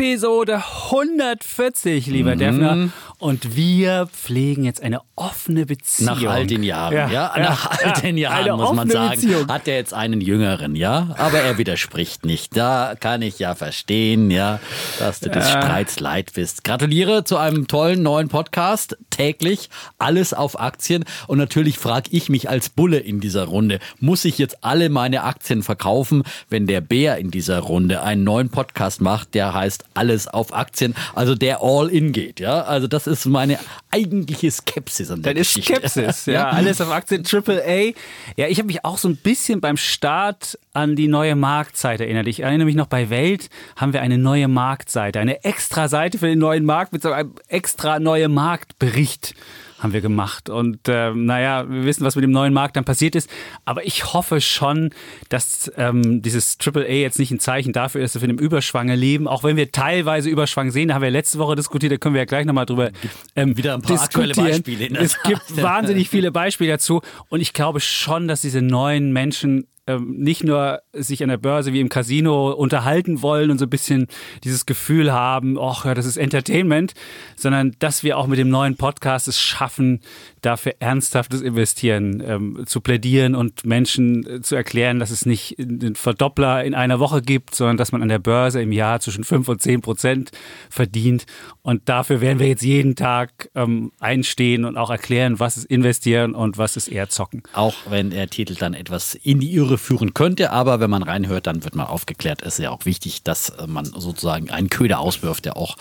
Episode 140, lieber mhm. Defner. Und wir pflegen jetzt eine offene Beziehung. Nach all den Jahren, ja. ja nach all den Jahren, muss man sagen, Beziehung. hat er jetzt einen Jüngeren, ja. Aber er widerspricht nicht. Da kann ich ja verstehen, ja, dass du ja. des Streits leid bist. Gratuliere zu einem tollen neuen Podcast. Täglich alles auf Aktien. Und natürlich frage ich mich als Bulle in dieser Runde, muss ich jetzt alle meine Aktien verkaufen, wenn der Bär in dieser Runde einen neuen Podcast macht, der heißt alles auf Aktien, also der all in geht, ja. Also das ist meine eigentliche Skepsis an der Das ist Skepsis, ja. Alles auf Aktien, Triple A. Ja, ich habe mich auch so ein bisschen beim Start an die neue Marktseite erinnert. Ich erinnere mich noch, bei Welt haben wir eine neue Marktseite, eine extra Seite für den neuen Markt mit so einem extra neue Marktbericht haben wir gemacht. Und äh, naja, wir wissen, was mit dem neuen Markt dann passiert ist. Aber ich hoffe schon, dass ähm, dieses AAA jetzt nicht ein Zeichen dafür ist, dass wir in einem Überschwang leben. Auch wenn wir teilweise Überschwang sehen, da haben wir letzte Woche diskutiert, da können wir ja gleich nochmal drüber ähm, wieder ein paar diskutieren. aktuelle Beispiele. Es gibt wahnsinnig viele Beispiele dazu. Und ich glaube schon, dass diese neuen Menschen ähm, nicht nur sich an der Börse wie im Casino unterhalten wollen und so ein bisschen dieses Gefühl haben, ach das ist Entertainment, sondern dass wir auch mit dem neuen Podcast es schaffen, dafür ernsthaftes Investieren ähm, zu plädieren und Menschen äh, zu erklären, dass es nicht einen Verdoppler in einer Woche gibt, sondern dass man an der Börse im Jahr zwischen 5 und 10 Prozent verdient. Und dafür werden wir jetzt jeden Tag ähm, einstehen und auch erklären, was ist investieren und was ist eher zocken. Auch wenn der Titel dann etwas in die Irre führen könnte, aber wenn man reinhört, dann wird man aufgeklärt. Es ist ja auch wichtig, dass man sozusagen einen Köder auswirft, der auch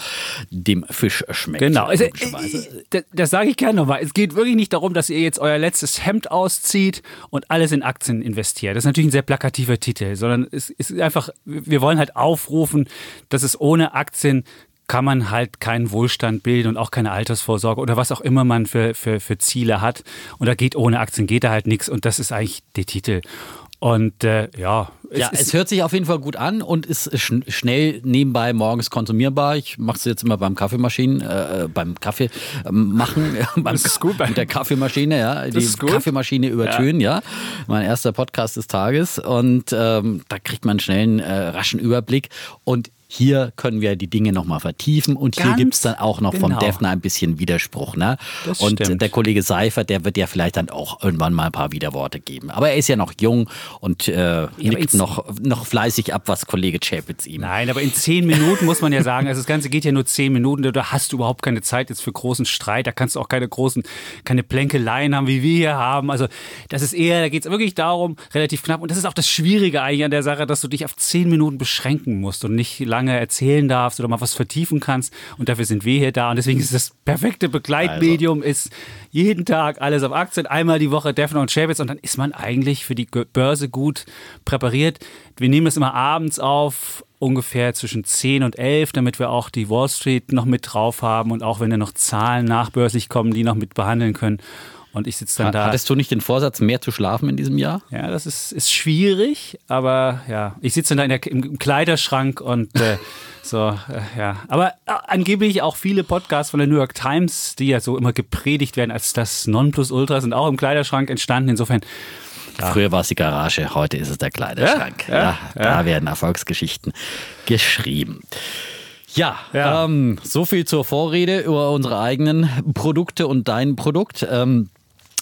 dem Fisch schmeckt. Genau, also, äh, das, das sage ich gerne nochmal. Es geht wirklich wirklich nicht darum, dass ihr jetzt euer letztes Hemd auszieht und alles in Aktien investiert. Das ist natürlich ein sehr plakativer Titel, sondern es ist einfach, wir wollen halt aufrufen, dass es ohne Aktien kann man halt keinen Wohlstand bilden und auch keine Altersvorsorge oder was auch immer man für, für, für Ziele hat. Und da geht ohne Aktien geht da halt nichts. Und das ist eigentlich der Titel. Und äh, ja. Es, ja, es hört sich auf jeden Fall gut an und ist sch schnell nebenbei morgens konsumierbar. Ich mache es jetzt immer beim Kaffeemaschinen, äh, beim Kaffee ähm, machen, beim, ist gut, mit der Kaffeemaschine, ja, die Kaffeemaschine übertönen, ja. ja. Mein erster Podcast des Tages und ähm, da kriegt man schnell einen äh, raschen Überblick und hier können wir die Dinge nochmal vertiefen und Ganz hier gibt es dann auch noch genau. vom Defner ein bisschen Widerspruch. Ne? und stimmt. der Kollege Seifert, der wird ja vielleicht dann auch irgendwann mal ein paar Widerworte geben. Aber er ist ja noch jung und äh, nickt noch, noch fleißig ab, was Kollege Chapitz ihm. Nein, aber in zehn Minuten muss man ja sagen, also das Ganze geht ja nur zehn Minuten, da hast du überhaupt keine Zeit jetzt für großen Streit, da kannst du auch keine großen, keine Plänkeleien haben, wie wir hier haben. Also das ist eher, da geht es wirklich darum, relativ knapp. Und das ist auch das Schwierige eigentlich an der Sache, dass du dich auf zehn Minuten beschränken musst und nicht lange lange erzählen darfst oder mal was vertiefen kannst. Und dafür sind wir hier da. Und deswegen ist das perfekte Begleitmedium, also. ist jeden Tag alles auf Aktien, einmal die Woche Defner und Chavez und dann ist man eigentlich für die Börse gut präpariert. Wir nehmen es immer abends auf, ungefähr zwischen 10 und 11, damit wir auch die Wall Street noch mit drauf haben und auch wenn da noch Zahlen nachbörslich kommen, die noch mit behandeln können. Und ich sitze dann da. Hattest du nicht den Vorsatz, mehr zu schlafen in diesem Jahr? Ja, das ist, ist schwierig, aber ja, ich sitze dann da in der, im Kleiderschrank und äh, so, äh, ja. Aber äh, angeblich auch viele Podcasts von der New York Times, die ja so immer gepredigt werden als das Nonplusultra, sind auch im Kleiderschrank entstanden. Insofern. Ja. Früher war es die Garage, heute ist es der Kleiderschrank. Ja, ja, da werden Erfolgsgeschichten geschrieben. Ja, ja. Ähm, so viel zur Vorrede über unsere eigenen Produkte und dein Produkt. Ähm,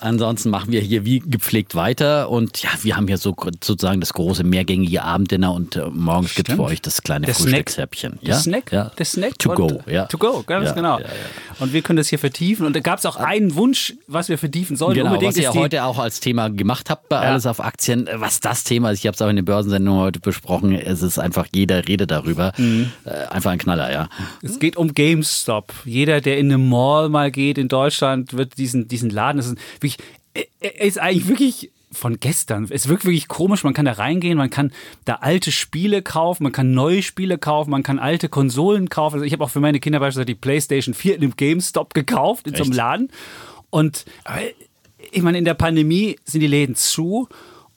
Ansonsten machen wir hier wie gepflegt weiter und ja, wir haben hier so sozusagen das große mehrgängige Abenddinner und äh, morgens gibt es für euch das kleine Frühstückshäppchen. Ja? Der Snack, ja. der Snack. To go, ja. To go, ganz ja, genau. Ja, und wir können das hier vertiefen und da gab es auch einen Wunsch, was wir vertiefen sollen. Genau, Unbedingt was ihr heute auch als Thema gemacht habt bei Alles auf Aktien, was das Thema ist, ich habe es auch in den Börsensendungen heute besprochen, es ist einfach, jeder redet darüber. Mhm. Äh, einfach ein Knaller, ja. Es geht um GameStop. Jeder, der in eine Mall mal geht in Deutschland, wird diesen, diesen Laden, das ist wirklich er ist eigentlich wirklich von gestern. Es wirkt wirklich komisch. Man kann da reingehen, man kann da alte Spiele kaufen, man kann neue Spiele kaufen, man kann alte Konsolen kaufen. Also ich habe auch für meine Kinder beispielsweise die PlayStation 4 in einem GameStop gekauft, in Echt? so einem Laden. Und ich meine, in der Pandemie sind die Läden zu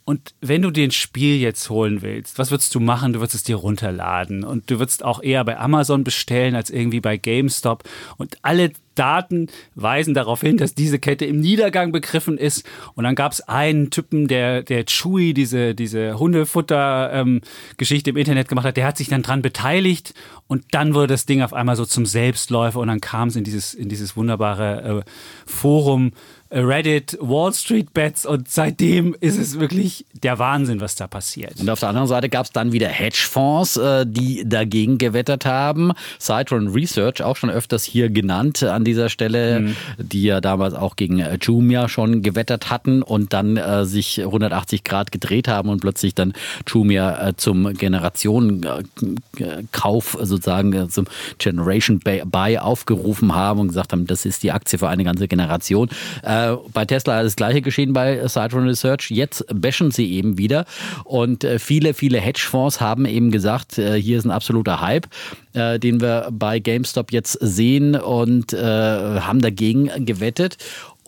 Und wenn du den Spiel jetzt holen willst, was würdest du machen? Du würdest es dir runterladen und du würdest auch eher bei Amazon bestellen als irgendwie bei GameStop. Und alle Daten weisen darauf hin, dass diese Kette im Niedergang begriffen ist. Und dann gab es einen Typen, der, der Chewy, diese, diese Hundefutter-Geschichte ähm, im Internet gemacht hat, der hat sich dann dran beteiligt und dann wurde das Ding auf einmal so zum Selbstläufer und dann kam es in dieses, in dieses wunderbare äh, Forum Reddit, Wall Street Bets und seitdem ist es wirklich der Wahnsinn, was da passiert. Und auf der anderen Seite gab es dann wieder Hedgefonds, äh, die dagegen gewettert haben. Citron Research, auch schon öfters hier genannt an dieser Stelle, mhm. die ja damals auch gegen äh, Jumia schon gewettert hatten und dann äh, sich 180 Grad gedreht haben und plötzlich dann Jumia äh, zum Generationenkauf sozusagen äh, zum Generation Buy aufgerufen haben und gesagt haben, das ist die Aktie für eine ganze Generation. Äh, äh, bei Tesla ist das gleiche geschehen bei Citron Research. Jetzt bashen sie eben wieder. Und äh, viele, viele Hedgefonds haben eben gesagt, äh, hier ist ein absoluter Hype, äh, den wir bei GameStop jetzt sehen und äh, haben dagegen gewettet.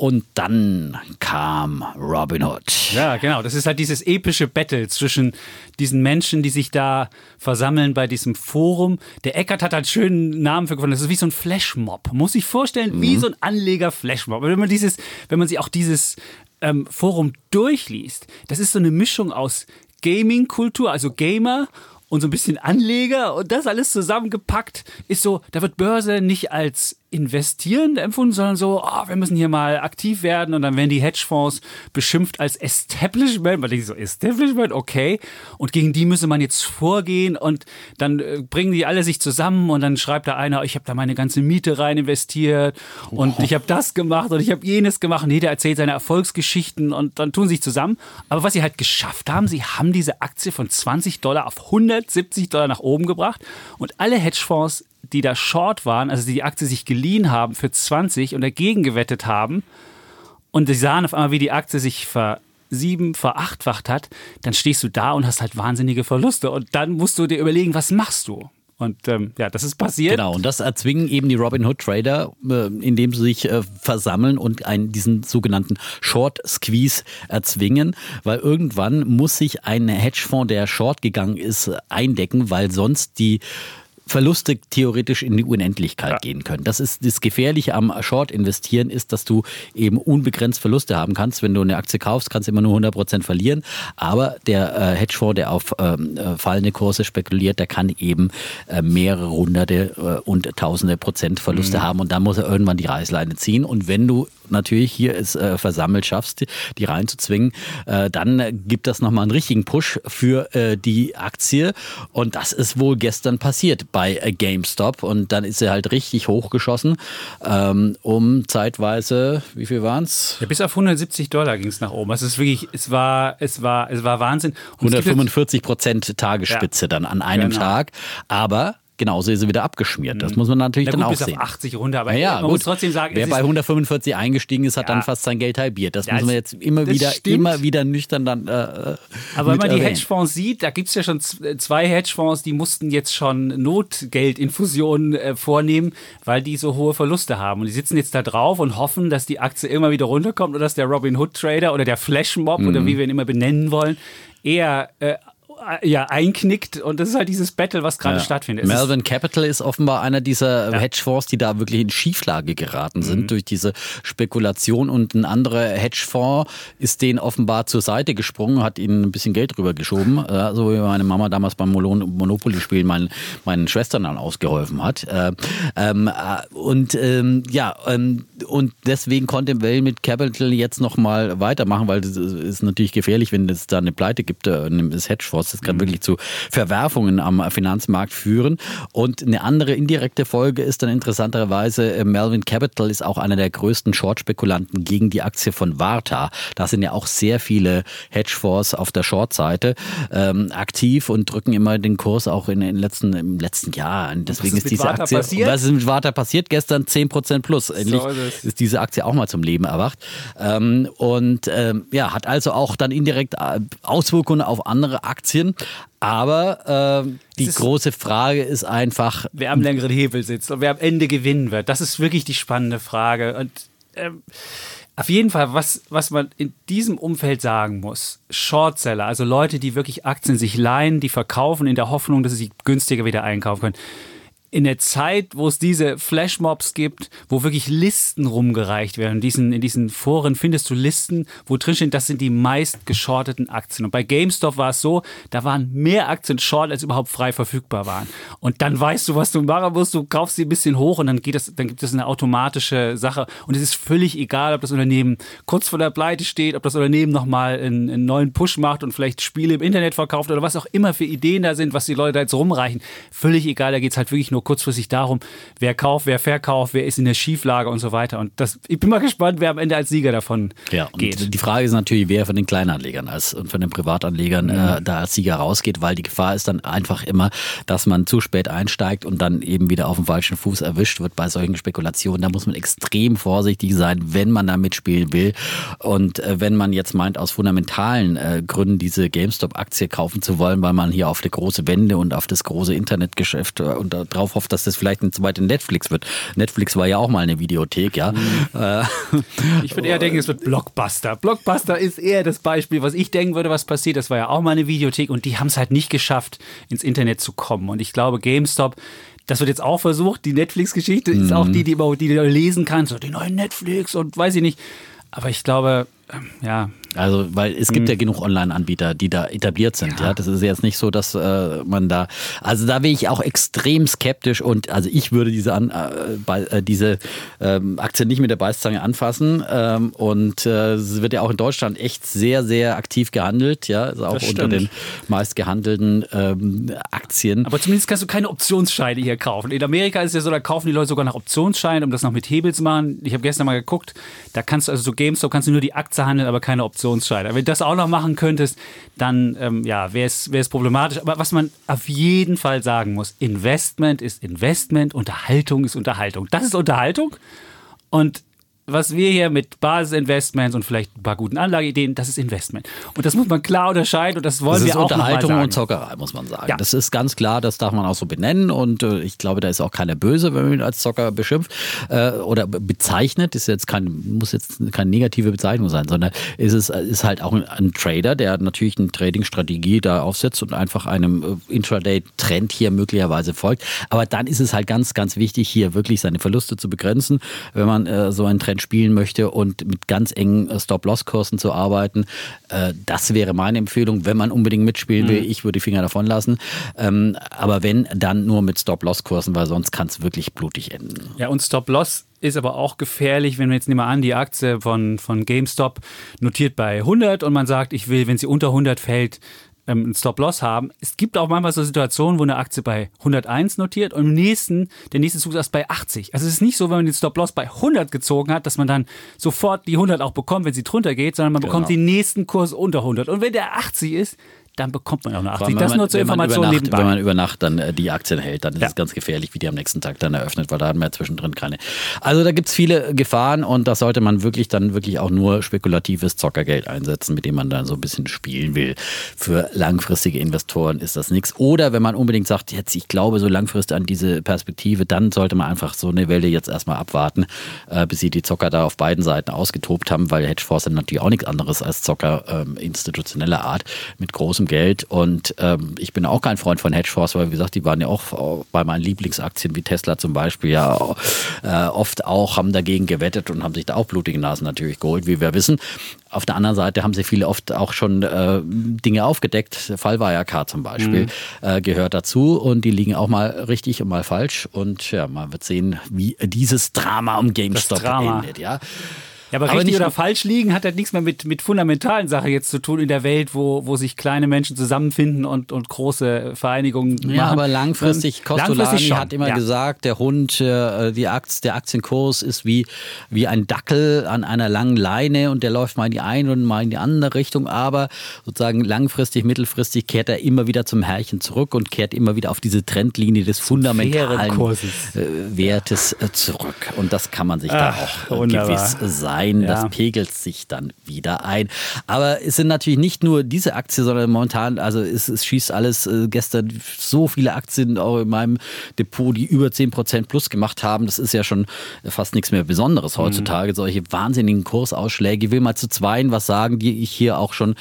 Und dann kam Robin Hood. Ja, genau. Das ist halt dieses epische Battle zwischen diesen Menschen, die sich da versammeln bei diesem Forum. Der Eckert hat halt einen schönen Namen für gefunden. Das ist wie so ein Flashmob. Muss ich vorstellen, mhm. wie so ein Anleger-Flashmob. Wenn man dieses, wenn man sich auch dieses ähm, Forum durchliest, das ist so eine Mischung aus Gaming-Kultur, also Gamer und so ein bisschen Anleger und das alles zusammengepackt ist so, da wird Börse nicht als investierend empfunden, sondern so, oh, wir müssen hier mal aktiv werden und dann werden die Hedgefonds beschimpft als Establishment. Man denkt so, Establishment, okay. Und gegen die müsse man jetzt vorgehen und dann äh, bringen die alle sich zusammen und dann schreibt da einer, ich habe da meine ganze Miete rein investiert und oh. ich habe das gemacht und ich habe jenes gemacht und jeder erzählt seine Erfolgsgeschichten und dann tun sie sich zusammen. Aber was sie halt geschafft haben, sie haben diese Aktie von 20 Dollar auf 170 Dollar nach oben gebracht und alle Hedgefonds die da short waren, also die Aktie sich geliehen haben für 20 und dagegen gewettet haben und sie sahen auf einmal, wie die Aktie sich versieben, verachtfacht hat, dann stehst du da und hast halt wahnsinnige Verluste und dann musst du dir überlegen, was machst du? Und ähm, ja, das ist passiert. Genau, und das erzwingen eben die Robinhood Trader, äh, indem sie sich äh, versammeln und einen, diesen sogenannten Short Squeeze erzwingen, weil irgendwann muss sich ein Hedgefonds, der short gegangen ist, eindecken, weil sonst die Verluste theoretisch in die Unendlichkeit ja. gehen können. Das ist das Gefährliche am Short investieren ist, dass du eben unbegrenzt Verluste haben kannst. Wenn du eine Aktie kaufst, kannst du immer nur 100 Prozent verlieren. Aber der äh, Hedgefonds, der auf ähm, äh, fallende Kurse spekuliert, der kann eben äh, mehrere hunderte äh, und tausende Prozent Verluste mhm. haben und dann muss er irgendwann die Reißleine ziehen. Und wenn du natürlich hier es äh, versammelt schaffst, die reinzuzwingen, äh, dann gibt das nochmal einen richtigen Push für äh, die Aktie. Und das ist wohl gestern passiert bei äh, GameStop. Und dann ist sie halt richtig hochgeschossen, ähm, um zeitweise, wie viel waren es? Ja, bis auf 170 Dollar ging es nach oben. Also es ist wirklich, es war, es war, es war Wahnsinn. Und 145 Prozent Tagesspitze ja. dann an einem genau. Tag. Aber genauso ist sie wieder abgeschmiert. Das mhm. muss man natürlich Na gut, dann auch bis sehen. Auf 80 runter, aber ja, man gut. muss trotzdem sagen, wer bei 145 eingestiegen ist, hat ja. dann fast sein Geld halbiert. Das ja, muss man jetzt immer wieder, immer wieder nüchtern dann. Äh, äh aber wenn man die Hedgefonds sieht, da gibt es ja schon zwei Hedgefonds, die mussten jetzt schon Notgeldinfusionen äh, vornehmen, weil die so hohe Verluste haben. Und die sitzen jetzt da drauf und hoffen, dass die Aktie immer wieder runterkommt oder dass der Robin Hood Trader oder der Flash Mob mhm. oder wie wir ihn immer benennen wollen, eher äh, ja, einknickt und das ist halt dieses Battle, was gerade ja. stattfindet. Es Melvin Capital ist offenbar einer dieser ja. Hedgefonds, die da wirklich in Schieflage geraten sind mhm. durch diese Spekulation und ein anderer Hedgefonds ist denen offenbar zur Seite gesprungen, hat ihnen ein bisschen Geld drüber geschoben, so wie meine Mama damals beim Monopoly-Spiel meinen, meinen Schwestern dann ausgeholfen hat. Äh, ähm, äh, und ähm, ja, ähm, und deswegen konnte Melvin Capital jetzt nochmal weitermachen, weil es ist natürlich gefährlich, wenn es da eine Pleite gibt, äh, des Hedgefonds das kann mhm. wirklich zu Verwerfungen am Finanzmarkt führen. Und eine andere indirekte Folge ist dann interessanterweise, äh, Melvin Capital ist auch einer der größten Short-Spekulanten gegen die Aktie von Varta. Da sind ja auch sehr viele Hedgefonds auf der Short-Seite ähm, aktiv und drücken immer den Kurs auch in den letzten, im letzten Jahr. Deswegen ist, ist diese Aktie. Passiert? Was ist mit Varta passiert? Gestern 10% plus. Endlich so ist, ist, diese Aktie auch mal zum Leben erwacht. Ähm, und ähm, ja, hat also auch dann indirekt äh, Auswirkungen auf andere Aktien Aktien. Aber äh, die große Frage ist einfach. Wer am längeren Hebel sitzt und wer am Ende gewinnen wird. Das ist wirklich die spannende Frage. Und ähm, Auf jeden Fall, was, was man in diesem Umfeld sagen muss, Shortseller, also Leute, die wirklich Aktien sich leihen, die verkaufen in der Hoffnung, dass sie sie günstiger wieder einkaufen können in der Zeit, wo es diese Flashmobs gibt, wo wirklich Listen rumgereicht werden, in diesen, in diesen Foren findest du Listen, wo drinstehen, das sind die meist geschorteten Aktien. Und bei GameStop war es so, da waren mehr Aktien short, als überhaupt frei verfügbar waren. Und dann weißt du, was du machen musst, du kaufst sie ein bisschen hoch und dann geht das, dann gibt es eine automatische Sache. Und es ist völlig egal, ob das Unternehmen kurz vor der Pleite steht, ob das Unternehmen nochmal einen, einen neuen Push macht und vielleicht Spiele im Internet verkauft oder was auch immer für Ideen da sind, was die Leute da jetzt rumreichen. Völlig egal, da geht es halt wirklich nur nur kurzfristig darum, wer kauft, wer verkauft, wer ist in der Schieflage und so weiter. Und das, ich bin mal gespannt, wer am Ende als Sieger davon ja, geht. Die Frage ist natürlich, wer von den Kleinanlegern als, und von den Privatanlegern mhm. äh, da als Sieger rausgeht, weil die Gefahr ist dann einfach immer, dass man zu spät einsteigt und dann eben wieder auf dem falschen Fuß erwischt wird bei solchen Spekulationen. Da muss man extrem vorsichtig sein, wenn man da mitspielen will. Und äh, wenn man jetzt meint, aus fundamentalen äh, Gründen diese GameStop-Aktie kaufen zu wollen, weil man hier auf die große Wende und auf das große Internetgeschäft äh, und darauf darauf hofft, dass das vielleicht ein zweiter Netflix wird. Netflix war ja auch mal eine Videothek, ja. Mhm. Ich würde eher denken, es wird Blockbuster. Blockbuster ist eher das Beispiel, was ich denken würde, was passiert. Das war ja auch mal eine Videothek und die haben es halt nicht geschafft, ins Internet zu kommen. Und ich glaube, GameStop das wird jetzt auch versucht. Die Netflix-Geschichte mhm. ist auch die, die, die du lesen kannst. So die neuen Netflix und weiß ich nicht. Aber ich glaube, ähm, ja, also, weil es gibt hm. ja genug Online-Anbieter, die da etabliert sind. Ja. ja. das ist jetzt nicht so, dass äh, man da. Also da bin ich auch extrem skeptisch und also ich würde diese An, äh, äh, diese ähm, Aktie nicht mit der Beißzange anfassen. Ähm, und äh, es wird ja auch in Deutschland echt sehr, sehr aktiv gehandelt. Ja, ist auch unter den meist gehandelten ähm, Aktien. Aber zumindest kannst du keine Optionsscheine hier kaufen. In Amerika ist es ja so, da kaufen die Leute sogar nach Optionsscheinen, um das noch mit Hebel zu machen. Ich habe gestern mal geguckt, da kannst du also so GameStop kannst du nur die Aktie handeln, aber keine Option. Optionsschein. Wenn du das auch noch machen könntest, dann ähm, ja, wäre es problematisch. Aber was man auf jeden Fall sagen muss, Investment ist Investment, Unterhaltung ist Unterhaltung. Das ist Unterhaltung. Und was wir hier mit Basisinvestments und vielleicht ein paar guten Anlageideen, das ist Investment. Und das muss man klar unterscheiden und das wollen das wir auch Unterhaltung und Zockerei, muss man sagen. Ja. Das ist ganz klar, das darf man auch so benennen und äh, ich glaube, da ist auch keiner böse, wenn man ihn als Zocker beschimpft äh, oder bezeichnet. Ist jetzt kein, muss jetzt keine negative Bezeichnung sein, sondern ist es ist halt auch ein, ein Trader, der natürlich eine Trading-Strategie da aufsetzt und einfach einem äh, Intraday-Trend hier möglicherweise folgt. Aber dann ist es halt ganz, ganz wichtig, hier wirklich seine Verluste zu begrenzen, wenn man so einen Trend spielen möchte und mit ganz engen äh, Stop-Loss-Kursen zu arbeiten. Äh, das wäre meine Empfehlung, wenn man unbedingt mitspielen will. Mhm. Ich würde die Finger davon lassen. Ähm, aber wenn, dann nur mit Stop-Loss-Kursen, weil sonst kann es wirklich blutig enden. Ja, und Stop-Loss ist aber auch gefährlich, wenn wir jetzt nehmen wir an, die Aktie von, von GameStop notiert bei 100 und man sagt, ich will, wenn sie unter 100 fällt, ähm, einen Stop-Loss haben. Es gibt auch manchmal so Situationen, wo eine Aktie bei 101 notiert und im nächsten, der nächste Zug ist erst bei 80. Also es ist nicht so, wenn man den Stop-Loss bei 100 gezogen hat, dass man dann sofort die 100 auch bekommt, wenn sie drunter geht, sondern man genau. bekommt den nächsten Kurs unter 100. Und wenn der 80 ist, dann bekommt man auch eine 80. Das man, nur zur Information Nacht, nebenbei. Wenn man über Nacht dann äh, die Aktien hält, dann ist ja. es ganz gefährlich, wie die am nächsten Tag dann eröffnet, weil da haben wir zwischendrin keine. Also da gibt es viele Gefahren und da sollte man wirklich dann wirklich auch nur spekulatives Zockergeld einsetzen, mit dem man dann so ein bisschen spielen will. Für langfristige Investoren ist das nichts. Oder wenn man unbedingt sagt, jetzt ich glaube so langfristig an diese Perspektive, dann sollte man einfach so eine Welle jetzt erstmal abwarten, äh, bis sie die Zocker da auf beiden Seiten ausgetobt haben, weil Hedgefonds sind natürlich auch nichts anderes als Zocker ähm, institutioneller Art mit großem großem Geld. Und ähm, ich bin auch kein Freund von Hedgefonds, weil wie gesagt, die waren ja auch bei meinen Lieblingsaktien wie Tesla zum Beispiel ja äh, oft auch, haben dagegen gewettet und haben sich da auch blutige Nasen natürlich geholt, wie wir wissen. Auf der anderen Seite haben sie viele oft auch schon äh, Dinge aufgedeckt. Fall Wirecard zum Beispiel mhm. äh, gehört dazu und die liegen auch mal richtig und mal falsch. Und ja, man wird sehen, wie dieses Drama um GameStop Drama. endet. Ja. Ja, aber, aber richtig oder falsch liegen hat halt nichts mehr mit, mit fundamentalen Sachen jetzt zu tun in der Welt, wo, wo sich kleine Menschen zusammenfinden und, und große Vereinigungen machen. Ja, aber langfristig, Costolani hat immer ja. gesagt, der Hund, äh, die Aktie, der Aktienkurs ist wie, wie ein Dackel an einer langen Leine und der läuft mal in die eine und mal in die andere Richtung, aber sozusagen langfristig, mittelfristig kehrt er immer wieder zum Herrchen zurück und kehrt immer wieder auf diese Trendlinie des fundamentalen äh, Wertes äh, zurück. Und das kann man sich Ach, da auch wunderbar. gewiss sein sein. Ja. Das pegelt sich dann wieder ein. Aber es sind natürlich nicht nur diese Aktien, sondern momentan, also es, es schießt alles äh, gestern so viele Aktien auch in meinem Depot, die über 10% plus gemacht haben. Das ist ja schon fast nichts mehr Besonderes heutzutage. Mhm. Solche wahnsinnigen Kursausschläge. Ich will mal zu zweien was sagen, die ich hier auch schon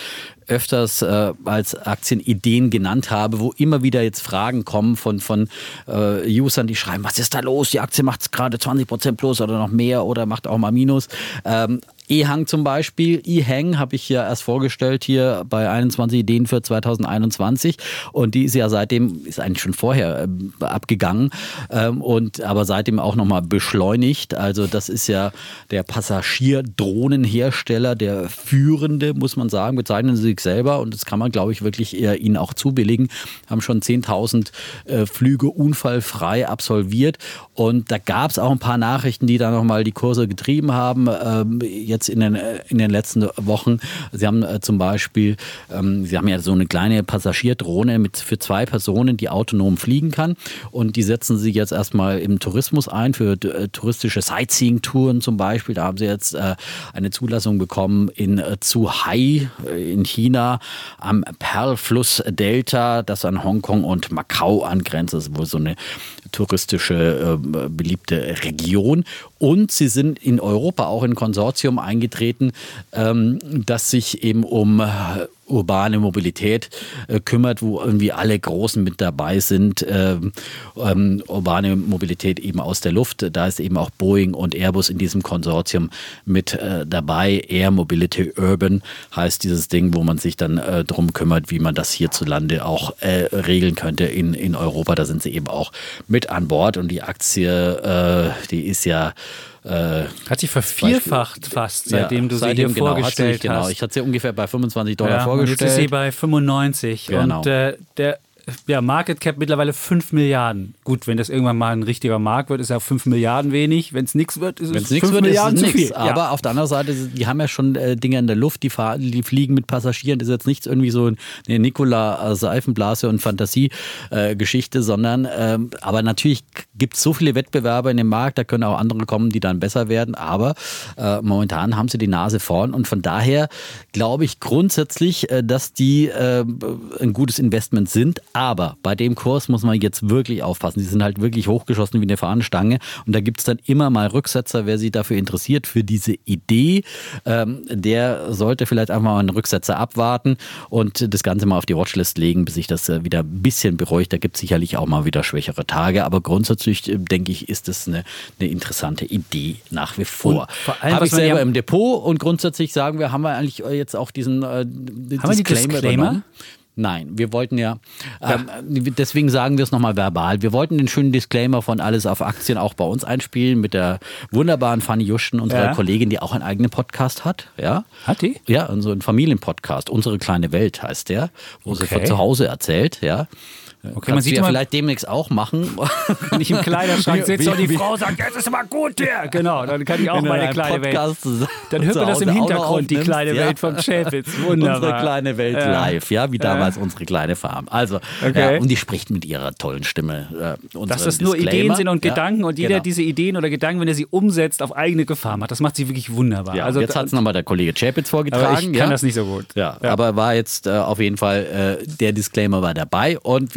öfters äh, als Aktienideen genannt habe, wo immer wieder jetzt Fragen kommen von, von äh, Usern, die schreiben, was ist da los? Die Aktie macht gerade 20 Prozent plus oder noch mehr oder macht auch mal Minus. Ähm, E-Hang zum Beispiel. E-Hang habe ich ja erst vorgestellt hier bei 21 Ideen für 2021 und die ist ja seitdem, ist eigentlich schon vorher äh, abgegangen ähm, und aber seitdem auch nochmal beschleunigt. Also das ist ja der Passagierdrohnenhersteller, der führende, muss man sagen, bezeichnen sie sich selber und das kann man, glaube ich, wirklich eher ihnen auch zubilligen. Haben schon 10.000 äh, Flüge unfallfrei absolviert und da gab es auch ein paar Nachrichten, die da nochmal die Kurse getrieben haben. Ähm, jetzt jetzt in den, in den letzten Wochen. Sie haben äh, zum Beispiel, ähm, Sie haben ja so eine kleine Passagierdrohne mit, für zwei Personen, die autonom fliegen kann. Und die setzen Sie jetzt erstmal im Tourismus ein, für äh, touristische Sightseeing-Touren zum Beispiel. Da haben Sie jetzt äh, eine Zulassung bekommen in äh, Zhuhai äh, in China am Perlfluss Delta, das an Hongkong und Macau angrenzt. Das ist wohl so eine touristische äh, beliebte Region. Und sie sind in Europa auch in Konsortium eingetreten, ähm, das sich eben um urbane Mobilität äh, kümmert, wo irgendwie alle Großen mit dabei sind. Ähm, ähm, urbane Mobilität eben aus der Luft. Da ist eben auch Boeing und Airbus in diesem Konsortium mit äh, dabei. Air Mobility Urban heißt dieses Ding, wo man sich dann äh, drum kümmert, wie man das hierzulande auch äh, regeln könnte in, in Europa. Da sind sie eben auch mit an Bord und die Aktie, äh, die ist ja äh, hat sich vervierfacht Beispiel, fast, seitdem ja, du sie hier genau, vorgestellt genau. hast. Genau, ich hatte sie ungefähr bei 25 Dollar ja, vorgestellt. Und jetzt ist sie bei 95. Genau. Und äh, der ja, Market Cap mittlerweile 5 Milliarden. Gut, wenn das irgendwann mal ein richtiger Markt wird, ist ja 5 Milliarden wenig. Wenn es nichts wird, ist Wenn's es 5 Milliarden ist viel. Aber ja. auf der anderen Seite, die haben ja schon äh, Dinge in der Luft, die, fahren, die fliegen mit Passagieren. Das ist jetzt nichts irgendwie so eine Nikola Seifenblase und Fantasiegeschichte, äh, sondern ähm, aber natürlich gibt es so viele Wettbewerber in dem Markt, da können auch andere kommen, die dann besser werden. Aber äh, momentan haben sie die Nase vorn und von daher glaube ich grundsätzlich, äh, dass die äh, ein gutes Investment sind. Aber bei dem Kurs muss man jetzt wirklich aufpassen. Die sind halt wirklich hochgeschossen wie eine Fahnenstange. Und da gibt es dann immer mal Rücksetzer. Wer sich dafür interessiert, für diese Idee, ähm, der sollte vielleicht einfach mal einen Rücksetzer abwarten und das Ganze mal auf die Watchlist legen, bis sich das äh, wieder ein bisschen beruhigt. Da gibt es sicherlich auch mal wieder schwächere Tage. Aber grundsätzlich, äh, denke ich, ist das eine, eine interessante Idee nach wie vor. Habe ich selber im Depot und grundsätzlich sagen wir, haben wir eigentlich jetzt auch diesen äh, Disclaimer, Disclaimer? Nein, wir wollten ja, ähm, deswegen sagen wir es nochmal verbal. Wir wollten den schönen Disclaimer von Alles auf Aktien auch bei uns einspielen mit der wunderbaren Fanny Juschten, unserer ja. Kollegin, die auch einen eigenen Podcast hat. Ja? Hat die? Ja, so einen Familienpodcast. Unsere kleine Welt heißt der, wo okay. sie von zu Hause erzählt. Ja. Okay, man sieht ja vielleicht demnächst auch machen. Wenn ich im Kleiderschrank sitze und die Frau sagt, jetzt ist aber gut hier. Genau, dann kann ich auch meine kleine Podcast Welt. Dann hört man das im Hintergrund, die kleine ja. Welt vom Chapitz. Wunderbar. Unsere kleine Welt ja. live, ja, wie damals ja. unsere kleine Farm. Also, okay. und die spricht mit ihrer tollen Stimme. Äh, Dass das nur Ideen sind und Gedanken und jeder genau. diese Ideen oder Gedanken, wenn er sie umsetzt, auf eigene Gefahr macht. Das macht sie wirklich wunderbar. Also, jetzt hat es nochmal der Kollege Chapitz vorgetragen. Aber ich kann das nicht so gut. Ja, aber war jetzt äh, auf jeden Fall, äh, der Disclaimer war dabei und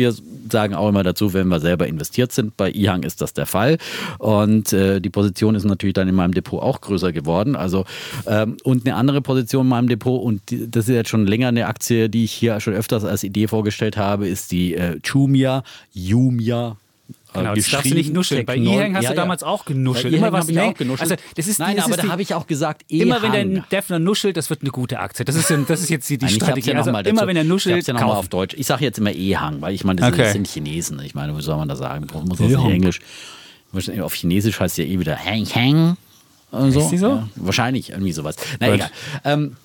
sagen auch immer dazu, wenn wir selber investiert sind. Bei IHANG ist das der Fall. Und äh, die Position ist natürlich dann in meinem Depot auch größer geworden. Also ähm, und eine andere Position in meinem Depot, und die, das ist jetzt schon länger eine Aktie, die ich hier schon öfters als Idee vorgestellt habe, ist die äh, Chumia, Jumia, Genau, das darfst du nicht nuscheln. Bei E-Hang hast ja, du damals ja. auch genuschelt. Immer was ich auch genuschelt. Also, das ist, Nein, das aber da habe ich auch gesagt, e Immer wenn der Defner nuschelt, das wird eine gute Aktie. Das ist, das ist jetzt die, die Nein, Strategie. Ja also, immer wenn er nuschelt, ich ja noch mal auf Deutsch. Ich sage jetzt immer E-Hang, weil ich meine, das, okay. sind Chinesen. Ich meine, wie soll man da sagen? Muss man nicht Englisch. Auf Chinesisch heißt es ja eh wieder Hang Hang. So. Ist die so? Ja, wahrscheinlich, irgendwie sowas. Na egal. Ähm,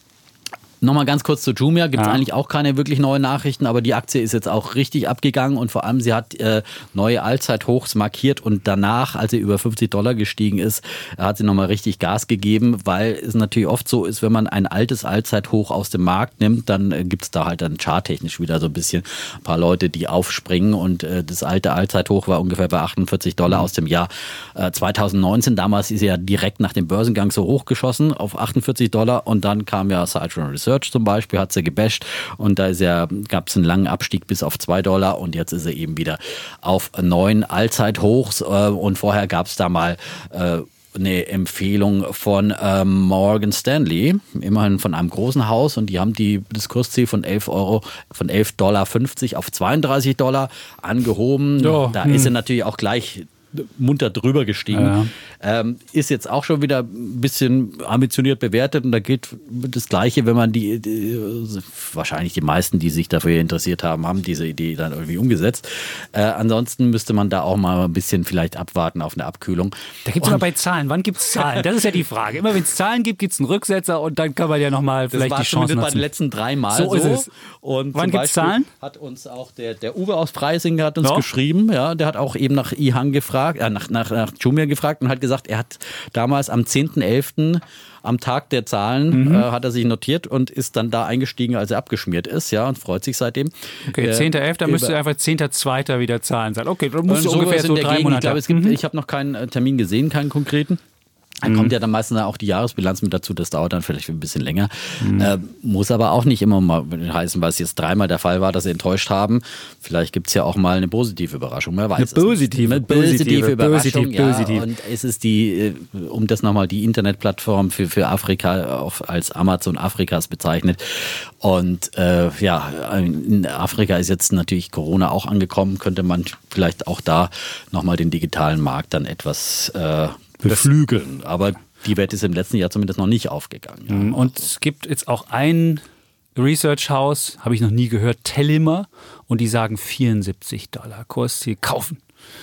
Nochmal ganz kurz zu Jumia, gibt es ja. eigentlich auch keine wirklich neuen Nachrichten, aber die Aktie ist jetzt auch richtig abgegangen und vor allem sie hat äh, neue Allzeithochs markiert und danach, als sie über 50 Dollar gestiegen ist, hat sie nochmal richtig Gas gegeben, weil es natürlich oft so ist, wenn man ein altes Allzeithoch aus dem Markt nimmt, dann äh, gibt es da halt dann charttechnisch wieder so ein bisschen ein paar Leute, die aufspringen und äh, das alte Allzeithoch war ungefähr bei 48 Dollar mhm. aus dem Jahr äh, 2019. Damals ist sie ja direkt nach dem Börsengang so hochgeschossen auf 48 Dollar und dann kam ja Citron Research Search zum Beispiel hat sie gebasht und da ja, gab es einen langen Abstieg bis auf 2 Dollar und jetzt ist er eben wieder auf neun Allzeithochs äh, und vorher gab es da mal äh, eine Empfehlung von ähm, Morgan Stanley, immerhin von einem großen Haus und die haben die, das Kursziel von 11 Euro, von 11,50 Dollar auf 32 Dollar angehoben. Ja, da hm. ist er natürlich auch gleich munter drüber gestiegen. Ja. Ähm, ist jetzt auch schon wieder ein bisschen ambitioniert bewertet und da geht das Gleiche, wenn man die, die, wahrscheinlich die meisten, die sich dafür interessiert haben, haben diese Idee dann irgendwie umgesetzt. Äh, ansonsten müsste man da auch mal ein bisschen vielleicht abwarten auf eine Abkühlung. Da gibt es aber bei Zahlen. Wann gibt es Zahlen? Das ist ja die Frage. Immer wenn es Zahlen gibt, gibt es einen Rücksetzer und dann kann man ja nochmal vielleicht das war die Chance nutzen. bei den letzten drei Mal so. so. Ist es. Und Wann gibt es Zahlen? Hat uns auch der, der Uwe aus Freising hat uns ja. geschrieben, ja, der hat auch eben nach Ihang gefragt, äh, nach, nach, nach Jumia gefragt und hat gesagt, er hat damals am 10.11. am Tag der Zahlen mhm. äh, hat er sich notiert und ist dann da eingestiegen, als er abgeschmiert ist, ja, und freut sich seitdem. Okay, 10.11. Äh, müsste einfach 10.2. wieder Zahlen sein. Okay, dann musst du ungefähr so drei Monate. Ich glaube, es gibt, mhm. ich habe noch keinen äh, Termin gesehen, keinen konkreten. Dann kommt mhm. ja dann meistens auch die Jahresbilanz mit dazu, das dauert dann vielleicht ein bisschen länger. Mhm. Äh, muss aber auch nicht immer mal heißen, weil es jetzt dreimal der Fall war, dass sie enttäuscht haben. Vielleicht gibt es ja auch mal eine positive Überraschung, wer weiß. Eine positive, eine positive, positive Überraschung. Positiv, ja, positiv. Und es ist die, äh, um das nochmal, die Internetplattform für, für Afrika auch als Amazon Afrikas bezeichnet. Und äh, ja, in Afrika ist jetzt natürlich Corona auch angekommen, könnte man vielleicht auch da nochmal den digitalen Markt dann etwas äh, beflügeln. Aber die Wette ist im letzten Jahr zumindest noch nicht aufgegangen. Ja. Mhm. Und es gibt jetzt auch ein Research House, habe ich noch nie gehört, Tellimer, und die sagen 74 Dollar Kursziel kaufen.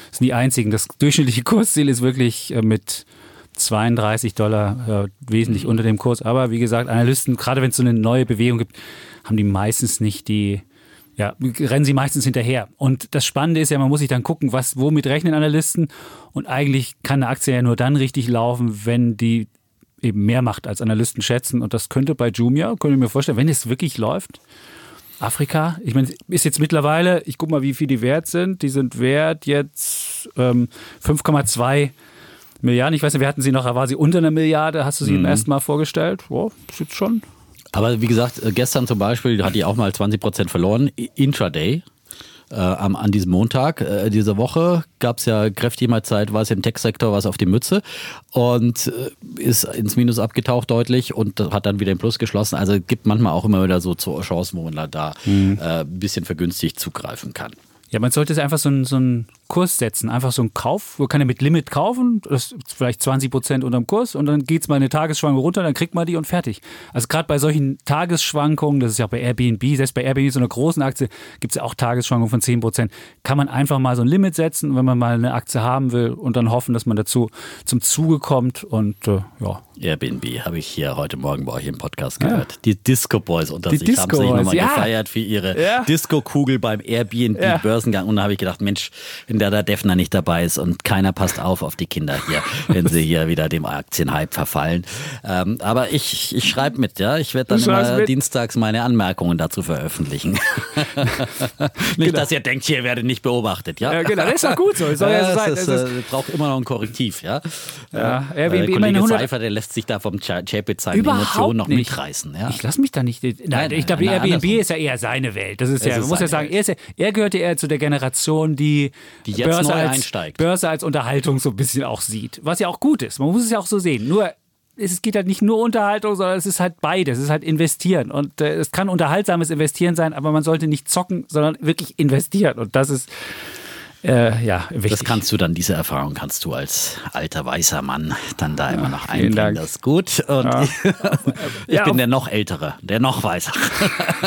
Das sind die einzigen. Das durchschnittliche Kursziel ist wirklich äh, mit 32 Dollar äh, wesentlich mhm. unter dem Kurs. Aber wie gesagt, Analysten, gerade wenn es so eine neue Bewegung gibt, haben die meistens nicht die ja, rennen sie meistens hinterher. Und das Spannende ist ja, man muss sich dann gucken, was, womit rechnen Analysten. Und eigentlich kann eine Aktie ja nur dann richtig laufen, wenn die eben mehr macht, als Analysten schätzen. Und das könnte bei Jumia, könnte ich mir vorstellen, wenn es wirklich läuft. Afrika, ich meine, ist jetzt mittlerweile, ich gucke mal, wie viel die wert sind. Die sind wert jetzt ähm, 5,2 Milliarden. Ich weiß nicht, wir hatten sie noch, war sie unter einer Milliarde? Hast du sie mhm. im ersten Mal vorgestellt? Wow, ist jetzt schon aber wie gesagt, äh, gestern zum Beispiel hatte ich auch mal 20 Prozent verloren, intraday. Äh, an diesem Montag äh, dieser Woche gab es ja kräftig mal Zeit, war es im Tech-Sektor was auf die Mütze und äh, ist ins Minus abgetaucht deutlich und hat dann wieder im Plus geschlossen. Also gibt manchmal auch immer wieder so Chancen, wo man da mhm. äh, ein bisschen vergünstigt zugreifen kann. Ja, man sollte einfach so einen, so einen Kurs setzen, einfach so einen Kauf. Man kann ja mit Limit kaufen, das ist vielleicht 20 Prozent unterm Kurs und dann geht es mal eine Tagesschwankung runter, dann kriegt man die und fertig. Also gerade bei solchen Tagesschwankungen, das ist ja auch bei Airbnb, selbst bei Airbnb, so einer großen Aktie, gibt es ja auch Tagesschwankungen von 10 Prozent, kann man einfach mal so ein Limit setzen, wenn man mal eine Aktie haben will und dann hoffen, dass man dazu zum Zuge kommt und äh, ja. Airbnb habe ich hier heute Morgen bei euch im Podcast gehört. Ja. Die Disco Boys unter die sich Disco haben sich nochmal ja. gefeiert für ihre ja. Disco-Kugel beim Airbnb-Börsengang und da habe ich gedacht, Mensch, wenn der da Defner nicht dabei ist und keiner passt auf auf die Kinder hier, wenn sie hier wieder dem Aktienhype verfallen. Ähm, aber ich, ich schreibe mit, ja. Ich werde dann immer mit. dienstags meine Anmerkungen dazu veröffentlichen. nicht, genau. dass ihr denkt, hier werde nicht beobachtet, ja. ja genau, das ist auch gut so. Soll ja, so sein. Ist, äh, braucht immer noch ein Korrektiv, ja. Ja, äh, Airbnb, Kollege Seifer, der lässt sich da vom Chapit seine Emotionen noch nicht. mitreißen. Ja? Ich lasse mich da nicht. Nein, nein ich glaube, Airbnb andersrum. ist ja eher seine Welt. Das ist es ja, man muss ja sagen, er, ja, er gehört ja eher zu der Generation, die, die jetzt Börse neu als, einsteigt. Börse als Unterhaltung so ein bisschen auch sieht. Was ja auch gut ist. Man muss es ja auch so sehen. Nur es geht halt nicht nur Unterhaltung, sondern es ist halt beides. Es ist halt investieren. Und äh, es kann unterhaltsames Investieren sein, aber man sollte nicht zocken, sondern wirklich investieren. Und das ist äh, ja, wichtig. Das kannst du dann, diese Erfahrung kannst du als alter weißer Mann dann da immer noch einbringen. Dank. Das ist gut. Und ja. ich ja, bin der noch ältere, der noch weißer.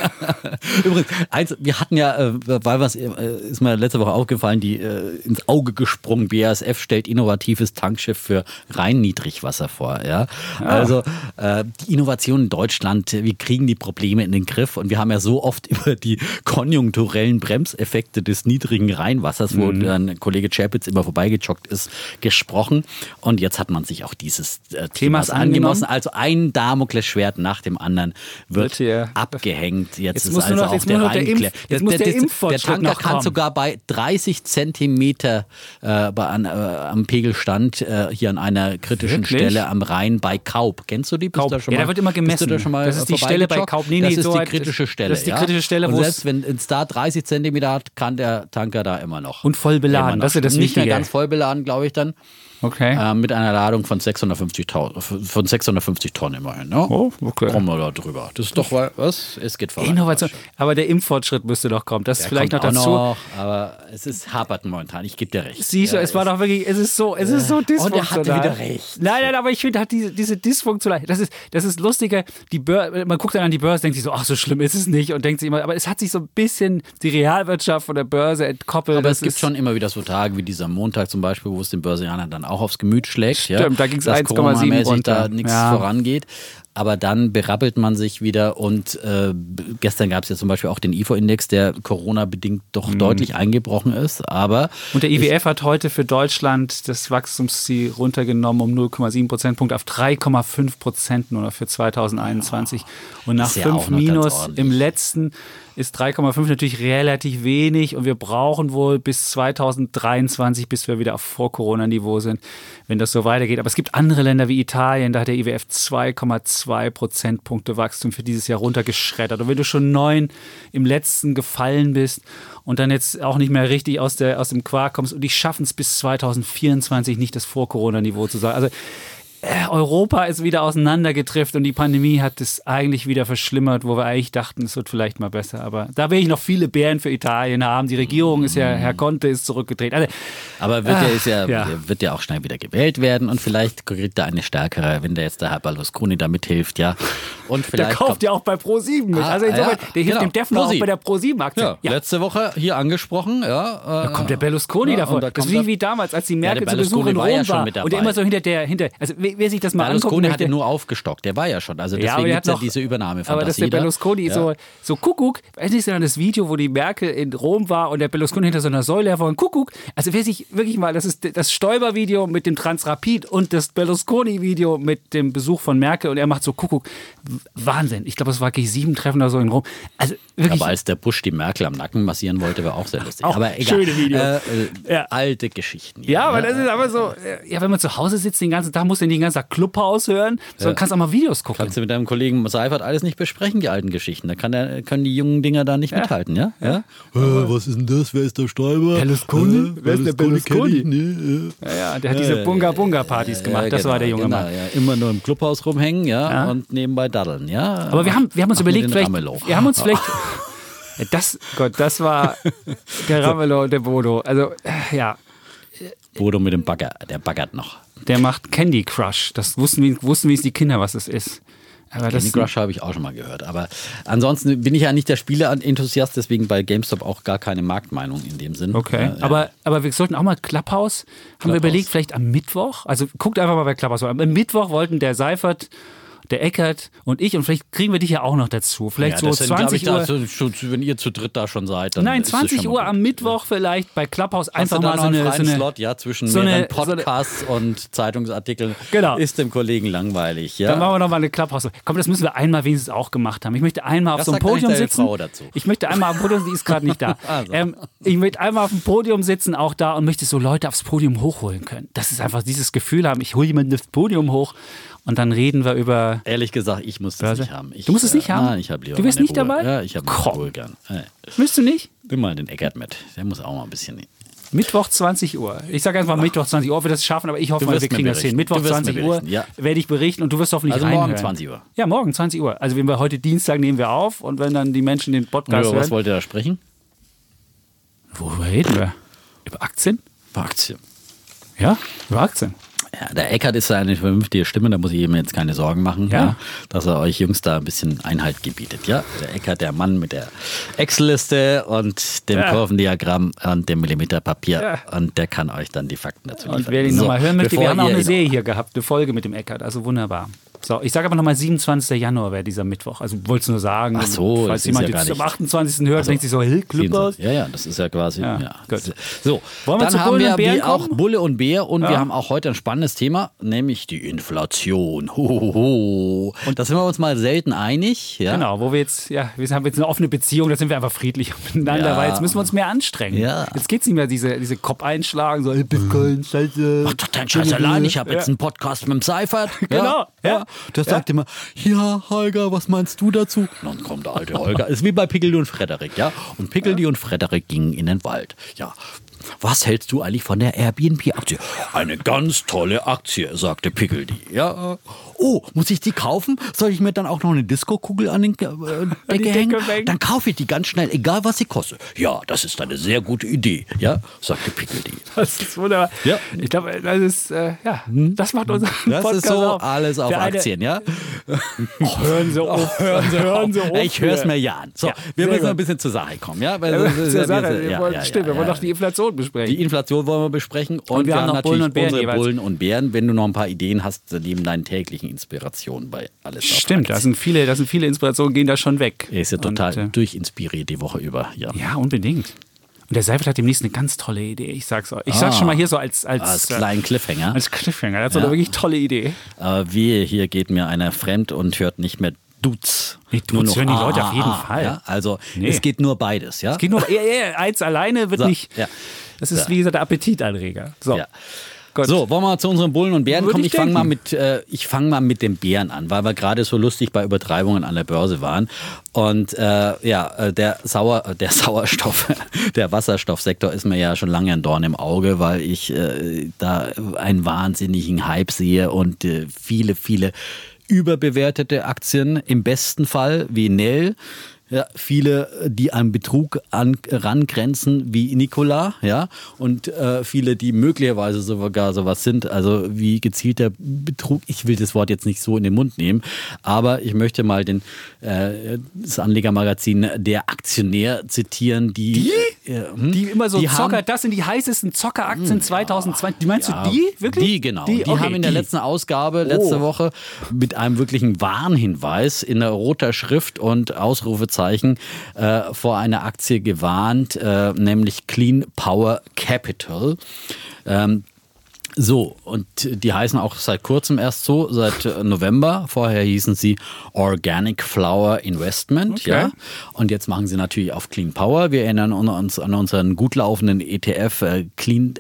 Übrigens, eins, wir hatten ja, äh, weil was äh, ist mir letzte Woche aufgefallen, die äh, ins Auge gesprungen. BASF stellt innovatives Tankschiff für rein Niedrigwasser vor. Ja? ja. Also äh, die Innovation in Deutschland, wir kriegen die Probleme in den Griff und wir haben ja so oft über die konjunkturellen Bremseffekte des niedrigen Rheinwassers, wo mhm. Dann Kollege Chapitz immer vorbeigejoggt ist, gesprochen. Und jetzt hat man sich auch dieses äh, Themas angenommen. Also ein Damoklesschwert nach dem anderen wird, wird abgehängt. Jetzt, jetzt ist also noch, auch der, der, Impf, der, der, der Tanker kann sogar bei 30 Zentimeter äh, bei, an, äh, am Pegelstand äh, hier an einer kritischen Wirklich? Stelle am Rhein bei Kaub. Kennst du die? Bist Kaub. Da schon mal, ja, da wird immer gemessen. Da mal das ist die Stelle bei Kaub. Nee, nee, das ist so die kritische Stelle. Das ist die kritische Stelle, wo selbst wenn es da 30 Zentimeter hat, kann der Tanker da immer noch. Und voll beladen. Das ist das Nicht mehr ganz voll beladen, glaube ich dann. Okay. Äh, mit einer Ladung von 650, von 650 Tonnen immerhin. Ne? Oh, okay. Kommen wir da drüber. Das ist doch was, es geht voran. Innovation. Aber der Impffortschritt müsste doch kommen. Das der ist vielleicht noch dazu. Noch, aber es ist hapert momentan. Ich gebe dir recht. Siehst du, ja, es war doch wirklich, es ist so, es ist so dysfunktional. Und er hatte wieder recht. Nein, nein, aber ich finde halt diese, diese Dysfunktion, das ist, das ist lustiger. Die Börse, man guckt dann an die Börse, denkt sich so, ach, so schlimm ist es nicht und denkt sich immer, aber es hat sich so ein bisschen die Realwirtschaft von der Börse entkoppelt. Aber es gibt schon immer wieder so Tage wie dieser Montag zum Beispiel, wo es den Börsianern dann auch aufs Gemüt schlägt. Stimmt, ja, da ging es 1,7 runter. da nichts ja. vorangeht. Aber dann berappelt man sich wieder und äh, gestern gab es ja zum Beispiel auch den IFO-Index, der Corona-bedingt doch mhm. deutlich eingebrochen ist. Aber und der IWF hat heute für Deutschland das Wachstumsziel runtergenommen um 0,7 Prozentpunkte auf 3,5 Prozent nur noch für 2021. Ja. Und nach 5 Minus im letzten ist 3,5 natürlich relativ wenig und wir brauchen wohl bis 2023, bis wir wieder auf Vor-Corona-Niveau sind, wenn das so weitergeht. Aber es gibt andere Länder wie Italien, da hat der IWF 2,2 Prozentpunkte Wachstum für dieses Jahr runtergeschreddert. Und wenn du schon neun im letzten gefallen bist und dann jetzt auch nicht mehr richtig aus, der, aus dem Quark kommst und die schaffen es bis 2024 nicht das Vor-Corona-Niveau zu sein. Also Europa ist wieder auseinandergetrifft und die Pandemie hat es eigentlich wieder verschlimmert, wo wir eigentlich dachten, es wird vielleicht mal besser. Aber da will ich noch viele Bären für Italien haben. Die Regierung ist ja, Herr Conte ist zurückgedreht. Also, Aber wird, ach, ja, ja, wird ja auch schnell wieder gewählt werden und vielleicht kriegt er eine stärkere, wenn der jetzt der Herr Berlusconi da mithilft, ja. Und vielleicht der kauft ja auch bei Pro7 mit. Ah, also insofern, der hilft genau. dem Defner auch bei der Pro7-Aktie. Ja, ja. Letzte Woche hier angesprochen, ja. Äh, da kommt der Berlusconi davor. Da das ist wie, wie damals, als die Merkel zu Besuch in Rom war. war und der immer so hinter der, hinter, also wer sich das mal anguckt. Berlusconi hat nur aufgestockt, der war ja schon. Also deswegen ja, gibt es ja diese Übernahme Aber dass der Berlusconi ja. so, so Kuckuck, weiß nicht, sondern das Video, wo die Merkel in Rom war und der Berlusconi hinter so einer Säule war und Kuckuck. Also wer sich wirklich mal, das ist das Stoiber-Video mit dem Transrapid und das Berlusconi-Video mit dem Besuch von Merkel und er macht so Kuckuck. Wahnsinn. Ich glaube, es war G7 Treffen oder so in Rom. Also wirklich. Aber als der Busch die Merkel am Nacken massieren wollte, war auch sehr lustig. Auch aber egal. Schöne Videos. Äh, äh, ja. Alte Geschichten. Ja, aber das ist aber so, ja, wenn man zu Hause sitzt den ganzen Tag, muss den ganzen Tag Clubhaus hören, sondern kannst auch mal Videos gucken. Kannst du mit deinem Kollegen Seifert alles nicht besprechen, die alten Geschichten. Da kann der, können die jungen Dinger da nicht ja. mithalten, ja? ja? Äh, was ist denn das? Wer ist der Stäuber? Berlusconi? Äh, Wer ist der Berlusconi? Nee, ja. ja, der hat diese Bunga-Bunga-Partys gemacht. das genau, war der junge genau, Mann. Immer nur im Clubhaus rumhängen, ja, und nebenbei daddeln, ja. Aber wir haben, wir haben uns Ach, überlegt, vielleicht, wir haben uns vielleicht das, Gott, das war der Ramelow und der Bodo. Also, äh, ja. Bodo mit dem Bagger, der baggert noch. Der macht Candy Crush. Das wussten, wussten wenigstens die Kinder, was es ist. Aber Candy Crush habe ich auch schon mal gehört. Aber ansonsten bin ich ja nicht der Spieleenthusiast, deswegen bei GameStop auch gar keine Marktmeinung in dem Sinn. Okay. Äh, aber, aber wir sollten auch mal Clubhouse, haben Clubhouse. wir überlegt, vielleicht am Mittwoch, also guckt einfach mal bei Clubhouse. Am Mittwoch wollten der Seifert der Eckert und ich und vielleicht kriegen wir dich ja auch noch dazu. Vielleicht ja, so 20 Uhr. Da, wenn ihr zu dritt da schon seid, dann Nein, 20 Uhr am Mittwoch vielleicht bei Clubhouse einfach mal so eine, so eine Slot, ja, zwischen so mehreren Podcasts so und Zeitungsartikeln. Genau. Ist dem Kollegen langweilig, ja. Dann machen wir noch mal eine Clubhouse. Komm, das müssen wir einmal wenigstens auch gemacht haben. Ich möchte einmal auf das so einem Podium sitzen. Frau dazu. Ich möchte einmal auf dem Podium, die ist gerade nicht da. also. ähm, ich möchte einmal auf dem Podium sitzen, auch da und möchte so Leute aufs Podium hochholen können. Das ist einfach dieses Gefühl haben, ich hole jemanden aufs Podium hoch und dann reden wir über. Ehrlich gesagt, ich muss das nicht haben. Ich, du musst es nicht äh, haben? Nein, ich habe lieber. Du bist nicht Ruhe. dabei? Ja, ich habe Ruhe gern. Ja. Willst du nicht? Nimm mal den Eckert mit. Der muss auch mal ein bisschen. Mittwoch 20 Uhr. Ich sage einfach Ach. Mittwoch 20 Uhr, ob wir das schaffen, aber ich hoffe mal, wir kriegen das hin. Mittwoch 20 Uhr ja. werde ich berichten und du wirst hoffentlich Also reinhören. morgen 20 Uhr. Ja, morgen 20 Uhr. Also wenn wir heute Dienstag nehmen wir auf und wenn dann die Menschen den Podcast Über hören. Was wollt ihr da sprechen? Worüber reden wir? Über Aktien? Über Aktien. Ja, über Aktien. Ja, der Eckert ist eine vernünftige Stimme, da muss ich ihm jetzt keine Sorgen machen, Ja. ja. dass er euch Jungs da ein bisschen Einhalt gebietet. Ja, der Eckert, der Mann mit der Excel-Liste und dem. Kurvendiagramm und dem Millimeterpapier und der kann euch dann die Fakten dazu liefern. wer ihn So, nochmal hören möchte, wir haben auch eine Serie hier gehabt, eine Folge mit dem Eckert, also wunderbar. So, ich sage aber nochmal, 27. Januar wäre dieser Mittwoch. Also wollte es nur sagen. Ach so, falls jemand ja jetzt am nicht- 28. hört, denkt sich so, Hill, Klippers. Ja, ja, das ist ja quasi. Ja, Ja, gut. So, Wollen wir dann zu haben Bullen wir auch? Bulle und Bär und Ja. wir haben auch heute ein spannendes Thema, nämlich die Inflation. Hohoho. Und da sind wir uns mal selten einig. Ja? Genau, wo wir jetzt, ja, wir haben jetzt eine offene Beziehung, da sind wir einfach friedlich miteinander, weil jetzt müssen wir uns mehr anstrengen. Jetzt geht es nicht mehr diese, diese Kopf einschlagen, so, Bitcoin, Scheiße. Mach doch deinen Scheiß allein. Ich habe jetzt einen Podcast mit dem Seifert. Genau, ja. Der Ja. sagt immer, ja, Holger, was meinst du dazu? Dann kommt der alte Holger. Ist wie bei Pickeldi und Frederik, ja. Und Pickeldi und Frederik gingen in den Wald. Ja. Was hältst du eigentlich von der Airbnb-Aktie? Eine ganz tolle Aktie, sagte Pickeldi. Ja. Oh, muss ich die kaufen? Soll ich mir dann auch noch eine Disco-Kugel an den äh, Decke Decke hängen? hängen? Dann kaufe ich die ganz schnell, egal was sie kostet. Ja, das ist eine sehr gute Idee, ja, sagte Pickeldi. Das ist wunderbar. Ja. Ich glaube, das ist, äh, ja, das macht unser Das Podcast ist so auf. alles auf Der eine- Aktien, ja? Oh, hören Sie auf. hören Sie, hören Sie auf. Ich höre es mir ja an. So, Ja, wir müssen gut. ein bisschen zur Sache kommen, ja? Weil Ja, zur Sache. wir- Wir wollen, stimmt, wir wollen ja. doch die Inflation besprechen. Die Inflation wollen wir besprechen und, wir haben noch natürlich Bullen und Bären unsere jeweils. Bullen und Bären, wenn du noch ein paar Ideen hast, neben deinen täglichen Inspirationen bei alles Stimmt, da sind viele, da sind viele Inspirationen, gehen da schon weg. Er ist ja total Und, äh, durchinspiriert die Woche über. Ja. ja, unbedingt. Und der Seifert hat demnächst eine ganz tolle Idee. Ich sag's euch. Ich sag's Ah. schon mal hier so als, als, Als äh, kleinen Cliffhanger. als Cliffhanger. Er hat so Ja. eine wirklich tolle Idee. Äh, wehe, hier geht mir einer fremd und hört nicht mehr Duz. Nee, Duz Nur noch hören die A, Leute auf jeden A, Fall. Ja? Also Nee. es geht nur beides, ja? Es geht nur, eins alleine wird So, nicht. ja. Das ist Ja. wie gesagt der Appetitanreger. So. Gut. So, wollen wir mal zu unseren Bullen und Bären Würde kommen? ich Ich fange mal mit, äh, ich fange mal mit dem Bären an, weil wir gerade so lustig bei Übertreibungen an der Börse waren. Und äh, ja, äh, der Sauer, äh, der Sauerstoff, der Wasserstoffsektor ist mir ja schon lange ein Dorn im Auge, weil ich äh, da einen wahnsinnigen Hype sehe und äh, viele, viele überbewertete Aktien im besten Fall wie Nell. Ja, viele, die an Betrug an, rangrenzen wie Nikola, ja, und äh, viele, die möglicherweise sogar sowas sind, also wie gezielter Betrug. Ich will das Wort jetzt nicht so in den Mund nehmen, aber ich möchte mal den, äh, das Anlegermagazin Der Aktionär zitieren, die, Die? Äh, hm? Die immer so Die Zocker, haben- das sind die heißesten Zockeraktien 2020. Meinst Ja, du die? Wirklich? Die, genau. Die, Okay, haben in der die. letzten Ausgabe, letzte Oh. Woche, mit einem wirklichen Warnhinweis in roter Schrift und Ausrufezeichen äh, vor einer Aktie gewarnt, äh, nämlich Clean Power Capital. Ähm, so, und die heißen auch seit kurzem erst so, seit äh, November. Vorher hießen sie Organic Flower Investment, Okay. ja. Und jetzt machen sie natürlich auf Clean Power. Wir erinnern uns an unseren gut laufenden ETF, äh, Clean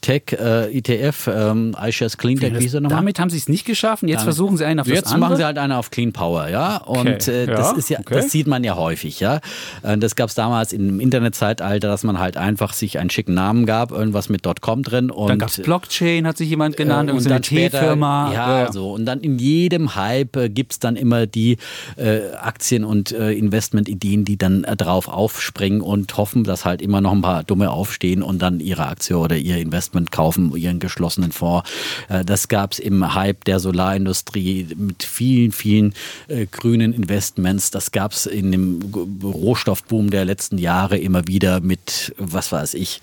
Tech äh, ETF, ähm, iShares Clean Tech, wie er nochmal? Damit haben sie es nicht geschafft. und Jetzt versuchen sie einen auf Jetzt das andere. machen sie halt eine auf Clean Power, ja. Und Okay, äh, das ja, ist ja, okay. das sieht man ja häufig, ja. Äh, Das gab es damals im Internetzeitalter, dass man halt einfach sich einen schicken Namen gab, irgendwas mit .com drin und dann gab es Blockchain, hat sich jemand genannt, äh, und dann T-Firma. ja, so und dann in jedem Hype äh, gibt es dann immer die äh, Aktien und äh, Investmentideen, die dann äh, drauf aufspringen und hoffen, dass halt immer noch ein paar Dumme aufstehen und dann ihre Aktie oder ihr Investment kaufen, ihren geschlossenen Fonds. Äh, das gab es im Hype der Solarindustrie mit vielen, vielen äh, grünen Investments. Das gab es in dem Rohstoffboom der letzten Jahre immer wieder mit, was weiß ich,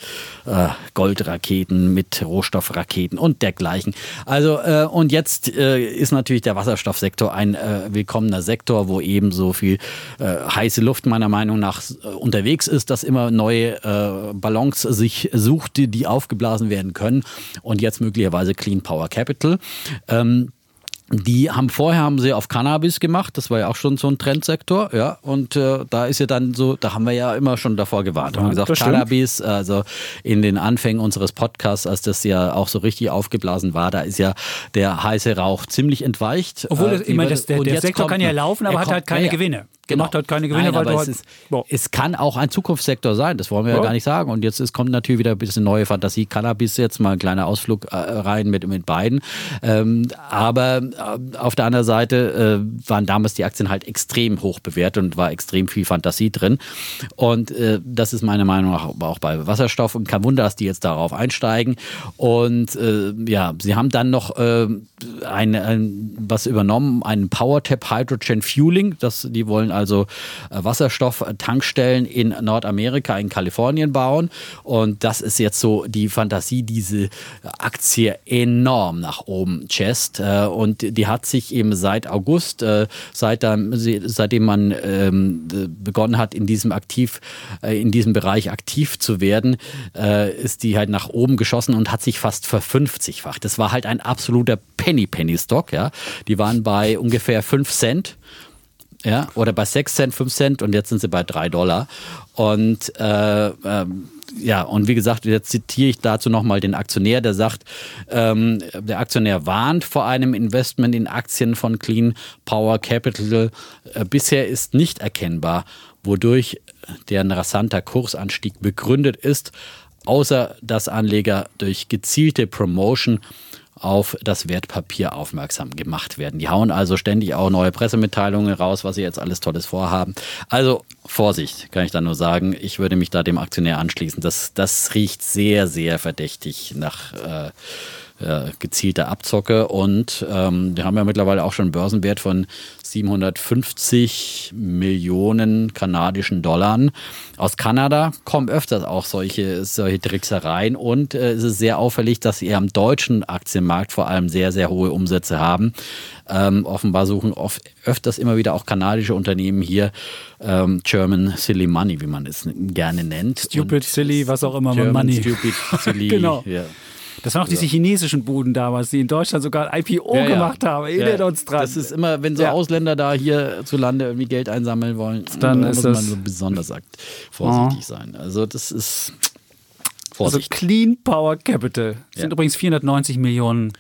Goldraketen, mit Rohstoffraketen und dergleichen. Also äh, und jetzt äh, ist natürlich der Wasserstoffsektor ein äh, willkommener Sektor, wo eben so viel äh, heiße Luft meiner Meinung nach äh, unterwegs ist, dass immer neue äh, Ballons sich sucht, die, die aufgeblasen werden können und jetzt möglicherweise Clean Power Capital. Ähm, die haben vorher haben sie auf Cannabis gemacht, das war ja auch schon so ein Trendsektor, ja. Und äh, da ist ja dann so, da haben wir ja immer schon davor gewarnt. haben wir gesagt, stimmt. Cannabis, also in den Anfängen unseres Podcasts, als das ja auch so richtig aufgeblasen war, da ist ja der heiße Rauch ziemlich entweicht. Obwohl, Äh, meine, das, der, der Sektor kann ja laufen, er aber hat halt keine ja, ja. Gewinne. Genau. macht halt keine Gewinne, Nein, weil aber es, ist, es kann auch ein Zukunftssektor sein, das wollen wir ja, ja gar nicht sagen. Und jetzt ist, kommt natürlich wieder ein bisschen neue Fantasie. Cannabis jetzt mal ein kleiner Ausflug äh, rein mit, mit beiden. Ähm, aber äh, auf der anderen Seite äh, waren damals die Aktien halt extrem hoch bewertet und war extrem viel Fantasie drin. Und äh, das ist meiner Meinung nach auch bei Wasserstoff. Und kein Wunder, dass die jetzt darauf einsteigen. Und äh, ja, sie haben dann noch äh, ein, ein, was übernommen, einen PowerTap Hydrogen Fueling. Das, die wollen also äh, Wasserstofftankstellen in Nordamerika, in Kalifornien bauen. Und das ist jetzt so die Fantasie, diese Aktie enorm nach oben chest. Äh, und die hat sich eben seit August, äh, seitdem man ähm, begonnen hat, in diesem aktiv, in diesem Bereich aktiv zu werden, ist die halt nach oben geschossen und hat sich fast verfünfzigfacht. Das war halt ein absoluter Penny Penny Stock, ja. Die waren bei ungefähr 5 Cent ja, oder bei 6 Cent, 5 Cent und jetzt sind sie bei 3 Dollar. Und äh, ähm, ja, und wie gesagt, jetzt zitiere ich dazu nochmal den Aktionär, der sagt, ähm, der Aktionär warnt vor einem Investment in Aktien von Clean Power Capital. Äh, bisher ist nicht erkennbar, wodurch deren rasanter Kursanstieg begründet ist, außer dass Anleger durch gezielte Promotion auf das Wertpapier aufmerksam gemacht werden. Die hauen also ständig auch neue Pressemitteilungen raus, was sie jetzt alles Tolles vorhaben. Also Vorsicht, kann ich da nur sagen. Ich würde mich da dem Aktionär anschließen. Das, das riecht sehr, sehr verdächtig nach äh, äh, gezielte Abzocke. Und ähm, wir haben ja mittlerweile auch schon einen Börsenwert von 750 Millionen kanadischen Dollar. Aus Kanada kommen öfters auch solche, solche Tricksereien und äh, es ist sehr auffällig, dass sie am deutschen Aktienmarkt vor allem sehr, sehr hohe Umsätze haben. Ähm, offenbar suchen oft, öfters immer wieder auch kanadische Unternehmen hier ähm, German Silly Money, wie man es gerne nennt. Stupid, und Silly, was auch immer, German Money. Stupid, Silly. genau. Ja. Das waren auch diese chinesischen Buden damals, die in Deutschland sogar ein IPO ja, gemacht haben. Erinnert ja. uns dran. Das ist immer, wenn so Ausländer da hier zu Lande irgendwie Geld einsammeln wollen, dann, muss man so besonders vorsichtig oh. sein. Also das ist also Vorsicht. Also Clean Power Capital sind übrigens 490 Millionen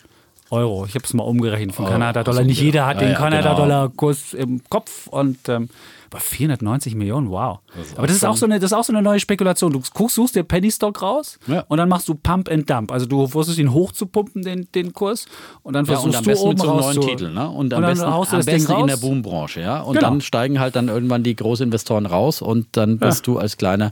Euro. Ich habe es mal umgerechnet von oh, Kanada-Dollar. Nicht jeder hat den Kanada-Dollar-Kurs im Kopf und ähm, aber 490 Millionen, wow. Das Aber das ist, auch so eine, das ist auch so eine neue Spekulation. Du guckst, suchst dir Penny Stock raus ja. und dann machst du Pump and Dump. Also du versuchst ihn hochzupumpen, den, den Kurs, und dann versuchst ja, und du oben mit so raus neuen Titel, ne? Und am und besten, am besten in der Boombranche, ja. Und genau. dann steigen halt dann irgendwann die Großinvestoren raus und dann bist ja. du als Kleiner,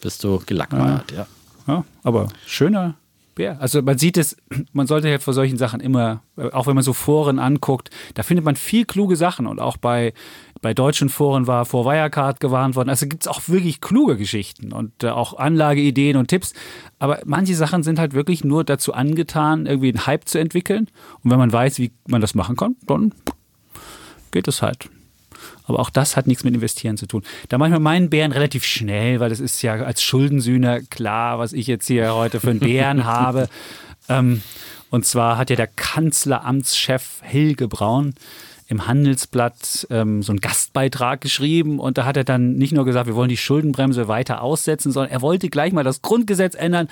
bist du gelackmeiert, ja. ja. aber schöner Bär. Also man sieht es, man sollte halt vor solchen Sachen immer, auch wenn man so Foren anguckt, da findet man viel kluge Sachen und auch bei bei deutschen Foren war vor Wirecard gewarnt worden. Also gibt es auch wirklich kluge Geschichten und äh, auch Anlageideen und Tipps. Aber manche Sachen sind halt wirklich nur dazu angetan, irgendwie einen Hype zu entwickeln. Und wenn man weiß, wie man das machen kann, dann geht es halt. Aber auch das hat nichts mit Investieren zu tun. Da manchmal meinen Bären relativ schnell, weil das ist ja als Schuldensühner klar, was ich jetzt hier heute für einen Bären habe. Ähm, und zwar hat ja der Kanzleramtschef Helge Braun im Handelsblatt ähm, so einen Gastbeitrag geschrieben und da hat er dann nicht nur gesagt, wir wollen die Schuldenbremse weiter aussetzen, sondern er wollte gleich mal das Grundgesetz ändern.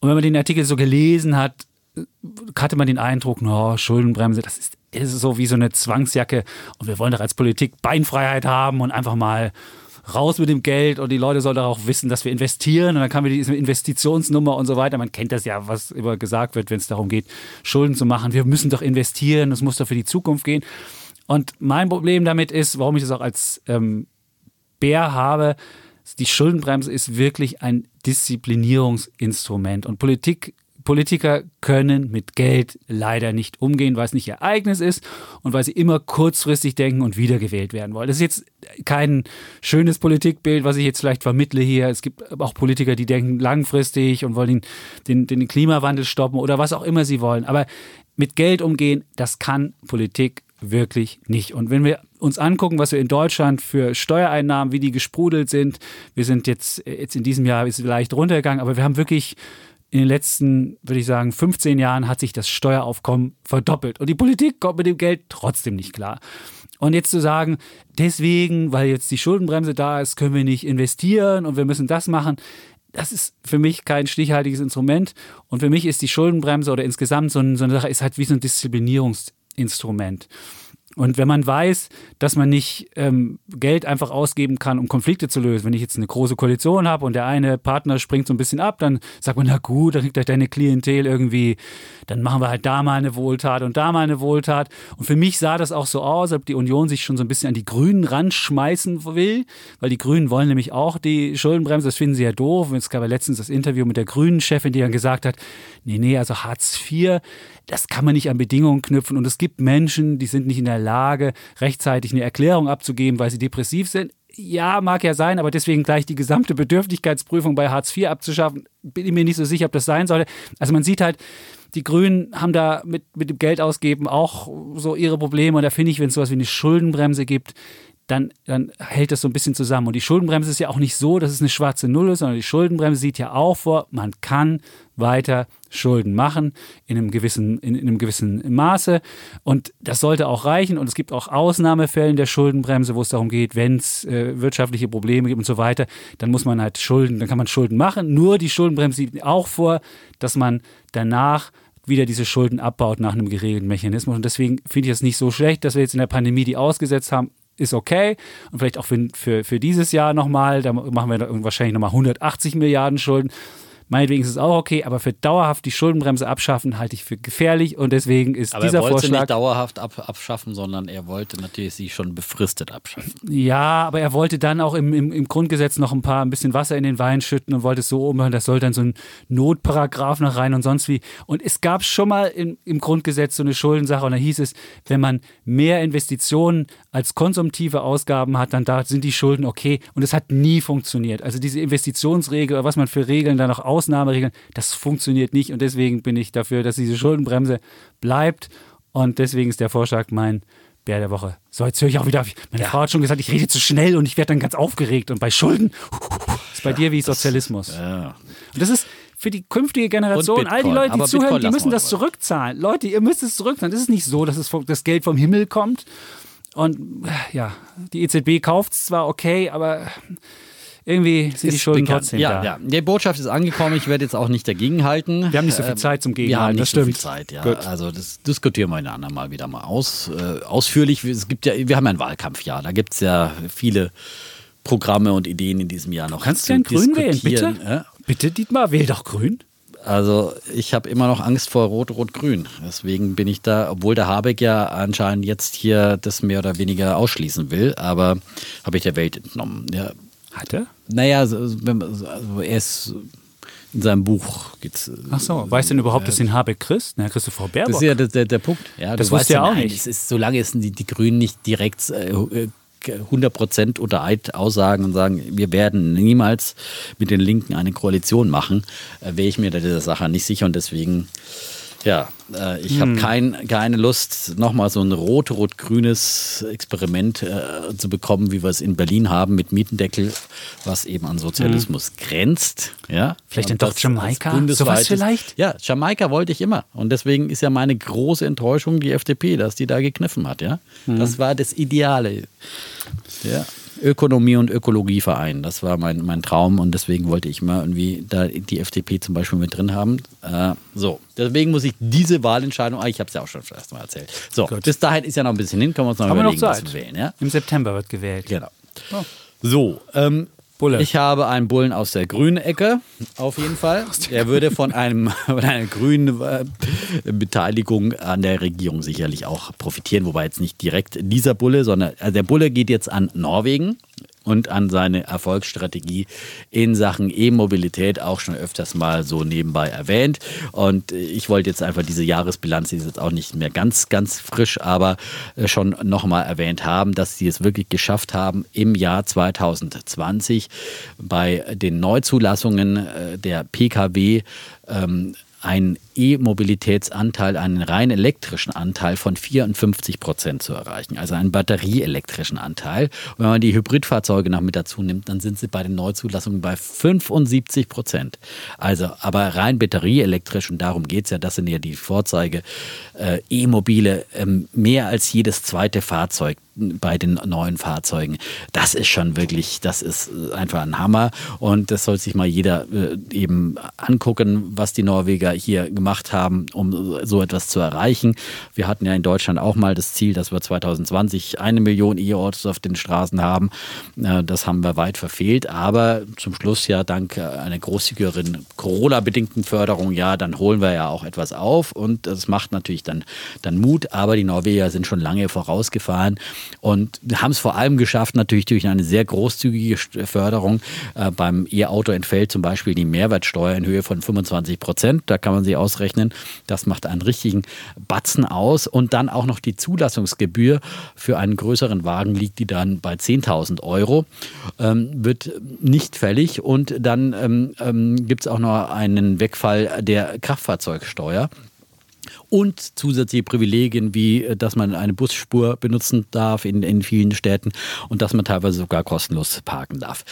Und wenn man den Artikel so gelesen hat, hatte man den Eindruck, no, Schuldenbremse, das ist, ist so wie so eine Zwangsjacke und wir wollen doch als Politik Beinfreiheit haben und einfach mal raus mit dem Geld und die Leute sollen doch auch wissen, dass wir investieren und dann kann wir diese Investitionsnummer und so weiter. Man kennt das ja, was immer gesagt wird, wenn es darum geht, Schulden zu machen. Wir müssen doch investieren, das muss doch für die Zukunft gehen. Und mein Problem damit ist, warum ich das auch als ähm, Bär habe, die Schuldenbremse ist wirklich ein Disziplinierungsinstrument. Und Politik, Politiker können mit Geld leider nicht umgehen, weil es nicht ihr eigenes ist und weil sie immer kurzfristig denken und wiedergewählt werden wollen. Das ist jetzt kein schönes Politikbild, was ich jetzt vielleicht vermittle hier. Es gibt auch Politiker, die denken langfristig und wollen den, den, den Klimawandel stoppen oder was auch immer sie wollen. Aber mit Geld umgehen, das kann Politik wirklich nicht. Und wenn wir uns angucken, was wir in Deutschland für Steuereinnahmen, wie die gesprudelt sind, wir sind jetzt, jetzt in diesem Jahr ist leicht runtergegangen, aber wir haben wirklich in den letzten, würde ich sagen, 15 Jahren hat sich das Steueraufkommen verdoppelt. Und die Politik kommt mit dem Geld trotzdem nicht klar. Und jetzt zu sagen, deswegen, weil jetzt die Schuldenbremse da ist, können wir nicht investieren und wir müssen das machen, das ist für mich kein stichhaltiges Instrument. Und für mich ist die Schuldenbremse oder insgesamt so eine, Sache, ist halt wie so ein Disziplinierungs- Instrument. Und wenn man weiß, dass man nicht ähm, Geld einfach ausgeben kann, um Konflikte zu lösen, wenn ich jetzt eine große Koalition habe und der eine Partner springt so ein bisschen ab, dann sagt man, na gut, dann kriegt euch deine Klientel irgendwie, dann machen wir halt da mal eine Wohltat und da mal eine Wohltat. Und für mich sah das auch so aus, als ob die Union sich schon so ein bisschen an die Grünen ranschmeißen will, weil die Grünen wollen nämlich auch die Schuldenbremse, das finden sie ja doof. Es gab ja letztens das Interview mit der Grünen-Chefin, die dann gesagt hat, nee, nee, also Hartz IV, das kann man nicht an Bedingungen knüpfen und es gibt Menschen, die sind nicht in der Lage, rechtzeitig eine Erklärung abzugeben, weil sie depressiv sind. Ja, mag ja sein, aber deswegen gleich die gesamte Bedürftigkeitsprüfung bei Hartz IV abzuschaffen, bin ich mir nicht so sicher, ob das sein sollte. Also man sieht halt, die Grünen haben da mit, mit dem Geld ausgeben auch so ihre Probleme. Und da finde ich, wenn es sowas wie eine Schuldenbremse gibt, dann, dann hält das so ein bisschen zusammen. Und die Schuldenbremse ist ja auch nicht so, dass es eine schwarze Null ist, sondern die Schuldenbremse sieht ja auch vor, man kann weiter Schulden machen in einem gewissen, in, in einem gewissen Maße. Und das sollte auch reichen. Und es gibt auch Ausnahmefällen der Schuldenbremse, wo es darum geht, wenn es äh, wirtschaftliche Probleme gibt und so weiter, dann muss man halt Schulden, dann kann man Schulden machen. Nur die Schuldenbremse sieht auch vor, dass man danach wieder diese Schulden abbaut nach einem geregelten Mechanismus. Und deswegen finde ich es nicht so schlecht, dass wir jetzt in der Pandemie die ausgesetzt haben ist okay. Und vielleicht auch für, für, für dieses Jahr nochmal, da machen wir wahrscheinlich nochmal 180 Milliarden Schulden. Meinetwegen ist es auch okay, aber für dauerhaft die Schuldenbremse abschaffen halte ich für gefährlich und deswegen ist aber dieser Vorschlag. Er wollte sie nicht dauerhaft ab, abschaffen, sondern er wollte natürlich sie schon befristet abschaffen. Ja, aber er wollte dann auch im, im, im Grundgesetz noch ein paar ein bisschen Wasser in den Wein schütten und wollte es so umhören, das soll dann so ein Notparagraf noch rein und sonst wie. Und es gab schon mal im, im Grundgesetz so eine Schuldensache und da hieß es, wenn man mehr Investitionen als konsumtive Ausgaben hat, dann da sind die Schulden okay. Und es hat nie funktioniert. Also diese Investitionsregel oder was man für Regeln da noch Ausnahmeregeln. Das funktioniert nicht und deswegen bin ich dafür, dass diese Schuldenbremse bleibt. Und deswegen ist der Vorschlag mein Bär der Woche. So, jetzt höre ich auch wieder. Meine ja. Frau hat schon gesagt, ich rede zu schnell und ich werde dann ganz aufgeregt. Und bei Schulden ist bei ja, dir wie Sozialismus. Das, ja. Und das ist für die künftige Generation, all die Leute, die Aber zuhören, Bitcoin die müssen das zurückzahlen. Leute, ihr müsst es zurückzahlen. Das ist nicht so, dass es das Geld vom Himmel kommt. Und ja, die EZB kauft es zwar okay, aber irgendwie sind die Schulden bekannt. trotzdem ja, da. Ja, die Botschaft ist angekommen. Ich werde jetzt auch nicht dagegen halten. Wir haben nicht so viel ähm, Zeit zum Gegenhalten. Wir haben nicht so viel Zeit, ja. Gut. Also das diskutieren wir in einer anderen mal wieder mal aus, äh, ausführlich. Es gibt ja, wir haben ja ein Wahlkampfjahr. Da gibt es ja viele Programme und Ideen in diesem Jahr noch. Kannst du denn Grün wählen, bitte? Ja? Bitte, Dietmar, wähl doch Grün. Also ich habe immer noch Angst vor Rot-Rot-Grün. Deswegen bin ich da, obwohl der Habeck ja anscheinend jetzt hier das mehr oder weniger ausschließen will, aber habe ich der Welt entnommen. Ja, hat er? Naja, also, er ist in seinem Buch geht's. Ach so, weißt du denn überhaupt, dass den Habeck kriegst? Na, kriegst du Frau Baerbock. Das ist ja der, der, der Punkt. Ja, das wusste er auch nicht. Es ist, solange es die, die Grünen nicht direkt äh, 100% unter Eid aussagen und sagen, wir werden niemals mit den Linken eine Koalition machen, äh, wäre ich mir dieser Sache nicht sicher und deswegen ja, äh, ich hm. habe kein, keine Lust, nochmal so ein rot-rot-grünes Experiment äh, zu bekommen, wie wir es in Berlin haben mit Mietendeckel, was eben an Sozialismus hm. grenzt. Ja? Vielleicht dann doch Jamaika? Sowas vielleicht? Ja, Jamaika wollte ich immer. Und deswegen ist ja meine große Enttäuschung die FDP, dass die da gekniffen hat. Ja? Hm. Das war das Ideale. Ja. Ökonomie und Ökologie vereinen. Das war mein, mein Traum und deswegen wollte ich mal irgendwie da die FDP zum Beispiel mit drin haben. Äh, so, deswegen muss ich diese Wahlentscheidung, ah, ich habe es ja auch schon erst mal erzählt. So, Gut. bis dahin ist ja noch ein bisschen hin, können wir uns noch Haben überlegen, was wir wählen. Ja? Im September wird gewählt. Genau. Oh. So, ähm, Bulle. Ich habe einen Bullen aus der grünen Ecke, auf jeden Fall. Der würde von, einem, von einer grünen äh, Beteiligung an der Regierung sicherlich auch profitieren, wobei jetzt nicht direkt dieser Bulle, sondern also der Bulle geht jetzt an Norwegen und an seine Erfolgsstrategie in Sachen E-Mobilität auch schon öfters mal so nebenbei erwähnt. Und ich wollte jetzt einfach diese Jahresbilanz, die ist jetzt auch nicht mehr ganz, ganz frisch, aber äh, schon nochmal erwähnt haben, dass sie es wirklich geschafft haben, im Jahr 2020 bei den Neuzulassungen äh, der Pkw ähm, einen E-Mobilitätsanteil, einen rein elektrischen Anteil von 54 Prozent zu erreichen, also einen batterieelektrischen Anteil. Und wenn man die Hybridfahrzeuge noch mit dazu nimmt, dann sind sie bei den Neuzulassungen bei 75 Prozent. Also aber rein batterieelektrisch und darum geht es ja, das sind ja die Vorzeige, äh, E-Mobile, äh, mehr als jedes zweite Fahrzeug bei den neuen Fahrzeugen. Das ist schon wirklich, das ist einfach ein Hammer und das soll sich mal jeder äh, eben angucken, was die Norweger hier gemacht haben, um so etwas zu erreichen. Wir hatten ja in Deutschland auch mal das Ziel, dass wir 2020 eine Million E-Autos auf den Straßen haben. Äh, das haben wir weit verfehlt, aber zum Schluss ja dank einer großzügigeren Corona-bedingten Förderung, ja, dann holen wir ja auch etwas auf und das macht natürlich dann, dann Mut, aber die Norweger sind schon lange vorausgefahren und haben es vor allem geschafft, natürlich durch eine sehr großzügige Förderung. Äh, beim E-Auto entfällt zum Beispiel die Mehrwertsteuer in Höhe von 25 Prozent. Da kann man sie ausrechnen. Das macht einen richtigen Batzen aus. Und dann auch noch die Zulassungsgebühr für einen größeren Wagen liegt die dann bei 10.000 Euro. Ähm, wird nicht fällig. Und dann ähm, ähm, gibt es auch noch einen Wegfall der Kraftfahrzeugsteuer und zusätzliche Privilegien, wie äh, dass man eine Busspur benutzen darf in, in vielen Städten und dass man teilweise sogar kostenlos parken darf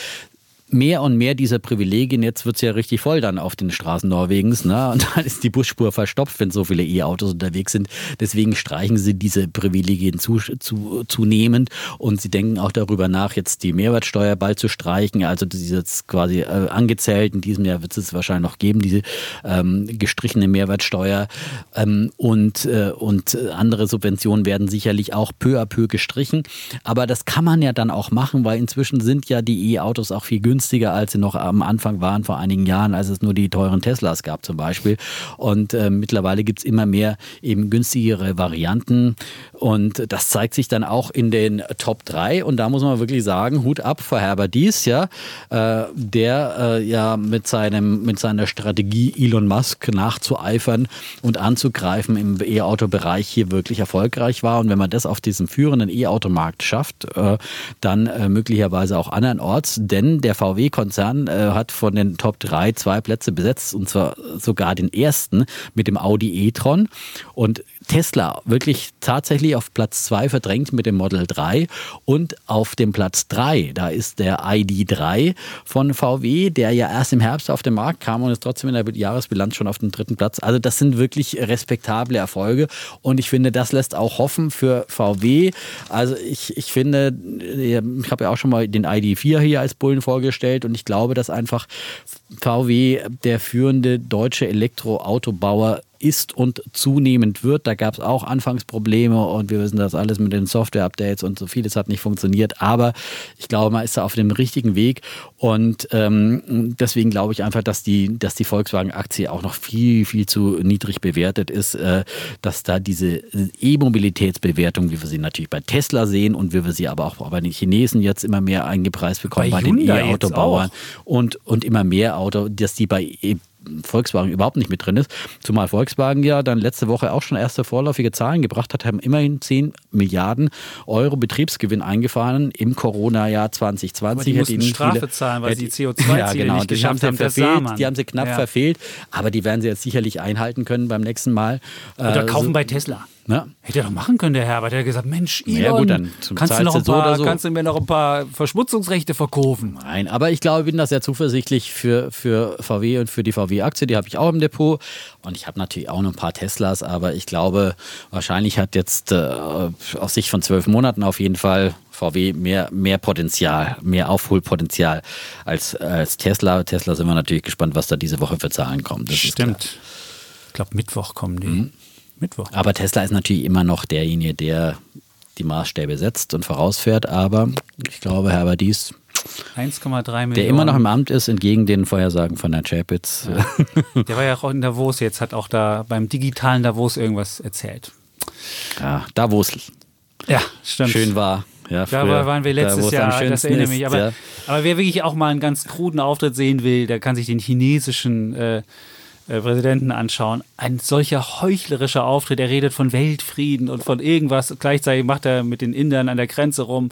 mehr und mehr dieser Privilegien. Jetzt wird es ja richtig voll dann auf den Straßen Norwegens. Ne? Und dann ist die Busspur verstopft, wenn so viele E-Autos unterwegs sind. Deswegen streichen sie diese Privilegien zu, zu, zunehmend. Und sie denken auch darüber nach, jetzt die Mehrwertsteuer bald zu streichen. Also das ist jetzt quasi äh, angezählt. In diesem Jahr wird es wahrscheinlich noch geben, diese ähm, gestrichene Mehrwertsteuer. Ähm, und, äh, und andere Subventionen werden sicherlich auch peu à peu gestrichen. Aber das kann man ja dann auch machen, weil inzwischen sind ja die E-Autos auch viel günstiger günstiger, als sie noch am Anfang waren, vor einigen Jahren, als es nur die teuren Teslas gab zum Beispiel. Und äh, mittlerweile gibt es immer mehr eben günstigere Varianten. Und das zeigt sich dann auch in den Top 3. Und da muss man wirklich sagen, Hut ab vor Herbert Dies, ja, äh, der äh, ja mit, seinem, mit seiner Strategie Elon Musk nachzueifern und anzugreifen im E-Auto-Bereich hier wirklich erfolgreich war. Und wenn man das auf diesem führenden E-Auto-Markt schafft, äh, dann äh, möglicherweise auch andernorts, denn der VW VW-Konzern äh, hat von den Top 3 zwei Plätze besetzt und zwar sogar den ersten mit dem Audi e-tron. Und Tesla wirklich tatsächlich auf Platz 2 verdrängt mit dem Model 3 und auf dem Platz 3, da ist der ID3 von VW, der ja erst im Herbst auf den Markt kam und ist trotzdem in der Jahresbilanz schon auf dem dritten Platz. Also das sind wirklich respektable Erfolge und ich finde, das lässt auch hoffen für VW. Also ich, ich finde, ich habe ja auch schon mal den ID4 hier als Bullen vorgestellt und ich glaube, dass einfach VW der führende deutsche Elektroautobauer ist und zunehmend wird. Da gab es auch Anfangsprobleme und wir wissen das alles mit den Software-Updates und so vieles hat nicht funktioniert. Aber ich glaube, man ist da auf dem richtigen Weg und ähm, deswegen glaube ich einfach, dass die, dass die Volkswagen-Aktie auch noch viel, viel zu niedrig bewertet ist, äh, dass da diese E-Mobilitätsbewertung, wie wir sie natürlich bei Tesla sehen und wie wir sie aber auch bei den Chinesen jetzt immer mehr eingepreist bekommen, bei, bei den E-Autobauern und, und immer mehr Auto, dass die bei Volkswagen überhaupt nicht mit drin ist. Zumal Volkswagen ja dann letzte Woche auch schon erste vorläufige Zahlen gebracht hat, haben immerhin 10 Milliarden Euro Betriebsgewinn eingefahren im Corona-Jahr 2020. Aber die mussten Strafe viele, zahlen, weil sie CO2-Ziele ja, genau, nicht geschafft haben. Verfehlt, die haben sie knapp ja. verfehlt, aber die werden sie jetzt sicherlich einhalten können beim nächsten Mal. Oder äh, kaufen so, bei Tesla. Ja. Hätte er doch machen können, der Herbert. Der hat gesagt, Mensch, Elon, ja, gut, dann kannst, du noch ein paar, so so. kannst du mir noch ein paar Verschmutzungsrechte verkaufen? Nein, aber ich glaube, ich bin da sehr zuversichtlich für, für VW und für die VW-Aktie. Die habe ich auch im Depot. Und ich habe natürlich auch noch ein paar Teslas, aber ich glaube, wahrscheinlich hat jetzt äh, aus Sicht von zwölf Monaten auf jeden Fall VW mehr, mehr Potenzial, mehr Aufholpotenzial als, als Tesla. Tesla sind wir natürlich gespannt, was da diese Woche für Zahlen kommen. Das Stimmt. Ich glaube, Mittwoch kommen die. Mhm. Mittwoch. Aber Tesla ist natürlich immer noch derjenige, der die Maßstäbe setzt und vorausfährt. Aber ich glaube, Herbert Dies 1,3 Millionen. Der immer noch im Amt ist, entgegen den Vorhersagen von Herrn Chapitz. Ja. Der war ja auch in Davos jetzt, hat auch da beim digitalen Davos irgendwas erzählt. Ja, Davos. Ja, stimmt. Schön war. Ja, da waren wir letztes da, Jahr, das erinnere mich. Aber, ja. aber wer wirklich auch mal einen ganz kruden Auftritt sehen will, der kann sich den chinesischen äh, Präsidenten anschauen. Ein solcher heuchlerischer Auftritt. Er redet von Weltfrieden und von irgendwas. Gleichzeitig macht er mit den Indern an der Grenze rum,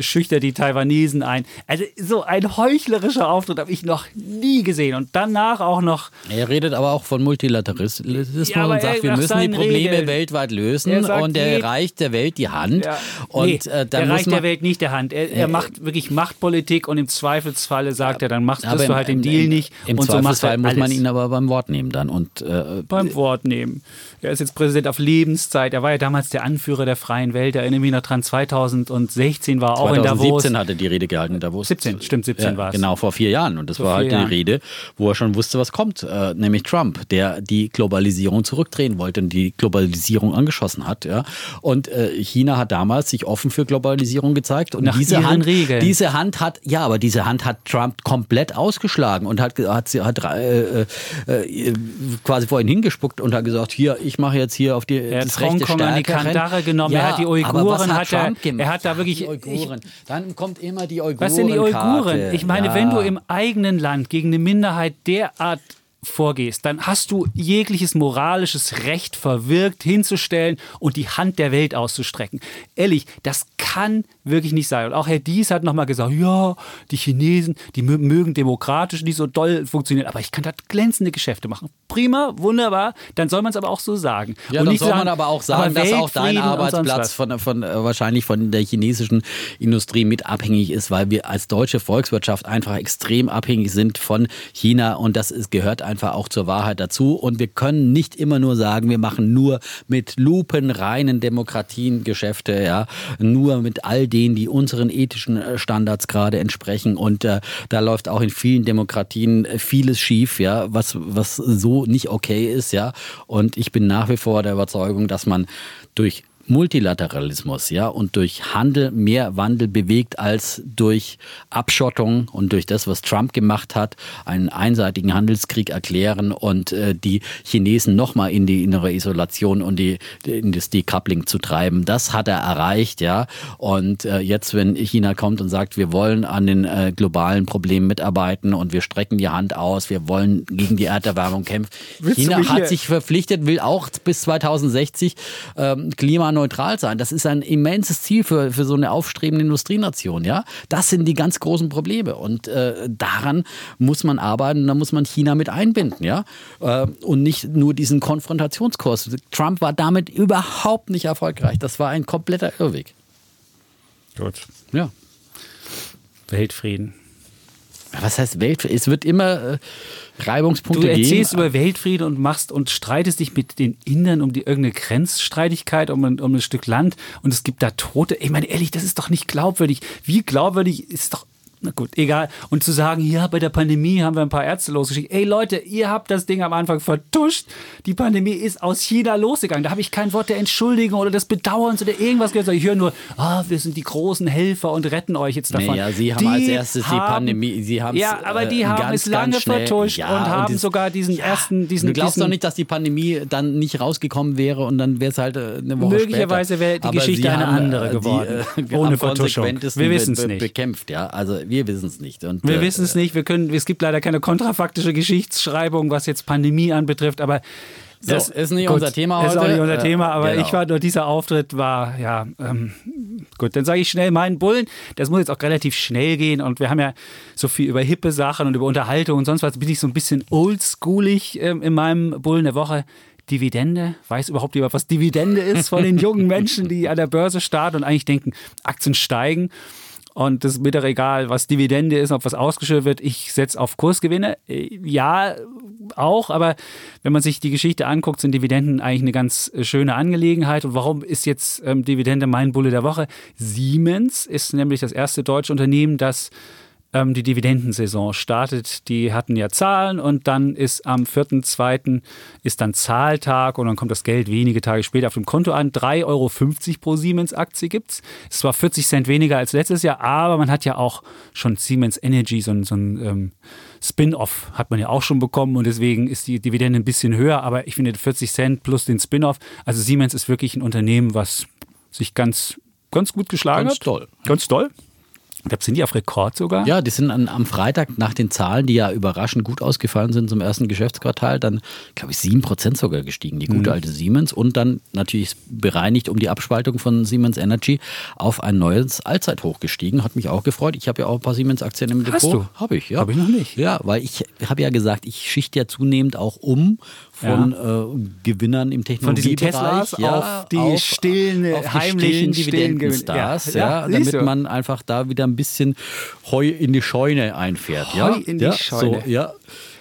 schüchtert die Taiwanesen ein. Also so ein heuchlerischer Auftritt habe ich noch nie gesehen. Und danach auch noch. Er redet aber auch von Multilateralismus ja, und sagt, wir müssen die Probleme Regeln. weltweit lösen und er reicht der Welt die Hand. Ja. Und nee, äh, dann er reicht der Welt nicht der Hand. Er, er, macht wirklich Machtpolitik und im Zweifelsfalle sagt er, dann machst du halt den Deal nicht. Im und Zweifelsfall so muss man ihn aber beim Wort nehmen dann. Und, äh, beim Wort nehmen. Er ist jetzt Präsident auf Lebenszeit. Er war ja damals der Anführer der freien Welt. Er erinnere mich noch dran, 2016 war er auch in Davos. 2017 hatte die Rede gehalten in Davos. 17, stimmt, 17 ja, war es. Genau, vor vier Jahren. Und das vor war halt die Jahren. Rede, wo er schon wusste, was kommt. Äh, nämlich Trump, der die Globalisierung zurückdrehen wollte und die Globalisierung angeschossen hat. Ja. Und äh, China hat damals sich offen für Globalisierung gezeigt. Und Nach diese Hand, Regeln. diese Hand hat, ja, aber diese Hand hat Trump komplett ausgeschlagen und hat, hat, hat äh, äh, quasi vorhin hingespuckt und hat gesagt, hier, ich mache jetzt hier auf die er das hat Hongkong an die Kandare genommen, ja, er hat die Uiguren, hat, hat er, er hat da wirklich... Ich, Dann kommt immer die Uiguren. Was sind die Uiguren? Ich meine, wenn du im eigenen Land gegen eine Minderheit derart vorgehst, dann hast du jegliches moralisches Recht verwirkt, hinzustellen und die Hand der Welt auszustrecken. Ehrlich, das kann wirklich nicht sein. Und auch Herr Dies hat nochmal gesagt, ja, die Chinesen, die mögen demokratisch nicht so doll funktionieren, aber ich kann da glänzende Geschäfte machen. Prima, wunderbar, dann soll man es aber auch so sagen. Ja, und dann soll sagen, man aber auch sagen, dass auch dein Arbeitsplatz von, von, äh, wahrscheinlich von der chinesischen Industrie mit abhängig ist, weil wir als deutsche Volkswirtschaft einfach extrem abhängig sind von China und das ist, gehört einfach auch zur Wahrheit dazu. Und wir können nicht immer nur sagen, wir machen nur mit lupenreinen Demokratien Geschäfte, ja, nur mit all denen, die unseren ethischen äh, Standards gerade entsprechen. Und äh, da läuft auch in vielen Demokratien äh, vieles schief, ja, was, was so nicht okay ist, ja. Und ich bin nach wie vor der Überzeugung, dass man durch Multilateralismus, ja, und durch Handel mehr Wandel bewegt als durch Abschottung und durch das, was Trump gemacht hat, einen einseitigen Handelskrieg erklären und äh, die Chinesen nochmal in die innere Isolation und die, in das Decoupling zu treiben. Das hat er erreicht, ja. Und äh, jetzt, wenn China kommt und sagt, wir wollen an den äh, globalen Problemen mitarbeiten und wir strecken die Hand aus, wir wollen gegen die Erderwärmung kämpfen. Willst China hat sich verpflichtet, will auch bis 2060 ähm, Klima klimaneutral sein. Das ist ein immenses Ziel für, für so eine aufstrebende Industrienation. Ja? Das sind die ganz großen Probleme. Und äh, daran muss man arbeiten und da muss man China mit einbinden. Ja? Äh, und nicht nur diesen Konfrontationskurs. Trump war damit überhaupt nicht erfolgreich. Das war ein kompletter Irrweg. Gut. Ja. Weltfrieden. Was heißt Weltfrieden? Es wird immer äh, Reibungspunkte geben. Du erzählst geben. über Weltfrieden und machst und streitest dich mit den Indern um die irgendeine Grenzstreitigkeit, um ein, um ein Stück Land und es gibt da Tote. Ich meine, ehrlich, das ist doch nicht glaubwürdig. Wie glaubwürdig ist doch na gut, egal. Und zu sagen, ja, bei der Pandemie haben wir ein paar Ärzte losgeschickt. Ey Leute, ihr habt das Ding am Anfang vertuscht. Die Pandemie ist aus China losgegangen. Da habe ich kein Wort der Entschuldigung oder des Bedauerns oder irgendwas gehört. Ich höre nur, ah, wir sind die großen Helfer und retten euch jetzt davon. Naja, sie haben die als erstes haben, die Pandemie, sie haben Ja, aber die äh, haben ganz, es lange vertuscht ja, und haben und das, sogar diesen ja, ersten, diesen. Du glaubst diesen, doch nicht, dass die Pandemie dann nicht rausgekommen wäre und dann wäre es halt äh, eine Woche Möglicherweise wäre die aber Geschichte eine andere äh, geworden. Die, ohne Vertuschung. Wir wissen es nicht. Bekämpft, ja. Also wir wissen es nicht. Und, wir äh, wissen es nicht. Wir können, es gibt leider keine kontrafaktische Geschichtsschreibung, was jetzt Pandemie anbetrifft, aber so, das ist nicht gut, unser Thema heute. Ist auch nicht unser Thema, aber genau. ich war nur dieser Auftritt war, ja, ähm, gut, dann sage ich schnell meinen Bullen. Das muss jetzt auch relativ schnell gehen und wir haben ja so viel über hippe Sachen und über Unterhaltung und sonst was. Bin ich so ein bisschen oldschoolig ähm, in meinem Bullen der Woche. Dividende, weiß überhaupt jemand, was Dividende ist von den jungen Menschen, die an der Börse starten und eigentlich denken, Aktien steigen. Und das ist mir doch egal, was Dividende ist, ob was ausgeschüttet wird. Ich setze auf Kursgewinne. Äh, ja, auch, aber wenn man sich die Geschichte anguckt, sind Dividenden eigentlich eine ganz äh, schöne Angelegenheit. Und warum ist jetzt ähm, Dividende mein Bulle der Woche? Siemens ist nämlich das erste deutsche Unternehmen, das ähm, die Dividendensaison startet. Die hatten ja Zahlen und dann ist am 4.2. ist dann Zahltag und dann kommt das Geld wenige Tage später auf dem Konto an. 3,50 Euro pro Siemens-Aktie gibt es. Es war 40 Cent weniger als letztes Jahr, aber man hat ja auch schon Siemens Energy, so ein, so ein ähm, Spin-off hat man ja auch schon bekommen und deswegen ist die Dividende ein bisschen höher, aber ich finde 40 Cent plus den Spin-off, also Siemens ist wirklich ein Unternehmen, was sich ganz, ganz gut geschlagen ganz hat. Toll. Ganz toll. Ich glaube, sind die auf Rekord sogar? Ja, die sind an, am Freitag nach den Zahlen, die ja überraschend gut ausgefallen sind zum ersten Geschäftsquartal, dann, glaube ich, 7% sogar gestiegen, die gute mhm. alte Siemens. Und dann natürlich bereinigt um die Abspaltung von Siemens Energy auf ein neues Allzeithoch gestiegen. Hat mich auch gefreut. Ich habe ja auch ein paar Siemens-Aktien im Depot. Hast du? Habe ich, ja. Habe ich noch nicht. Ja, weil ich habe ja gesagt, ich schichte ja zunehmend auch um von ja. äh, Gewinnern im Technologiebereich von Teslas ja, auf die auf, stillen, auf heimlichen Dividendenstars, ja, ja, damit man einfach da wieder ein bisschen Heu in die Scheune einfährt. Heu in die Scheune. So, ja.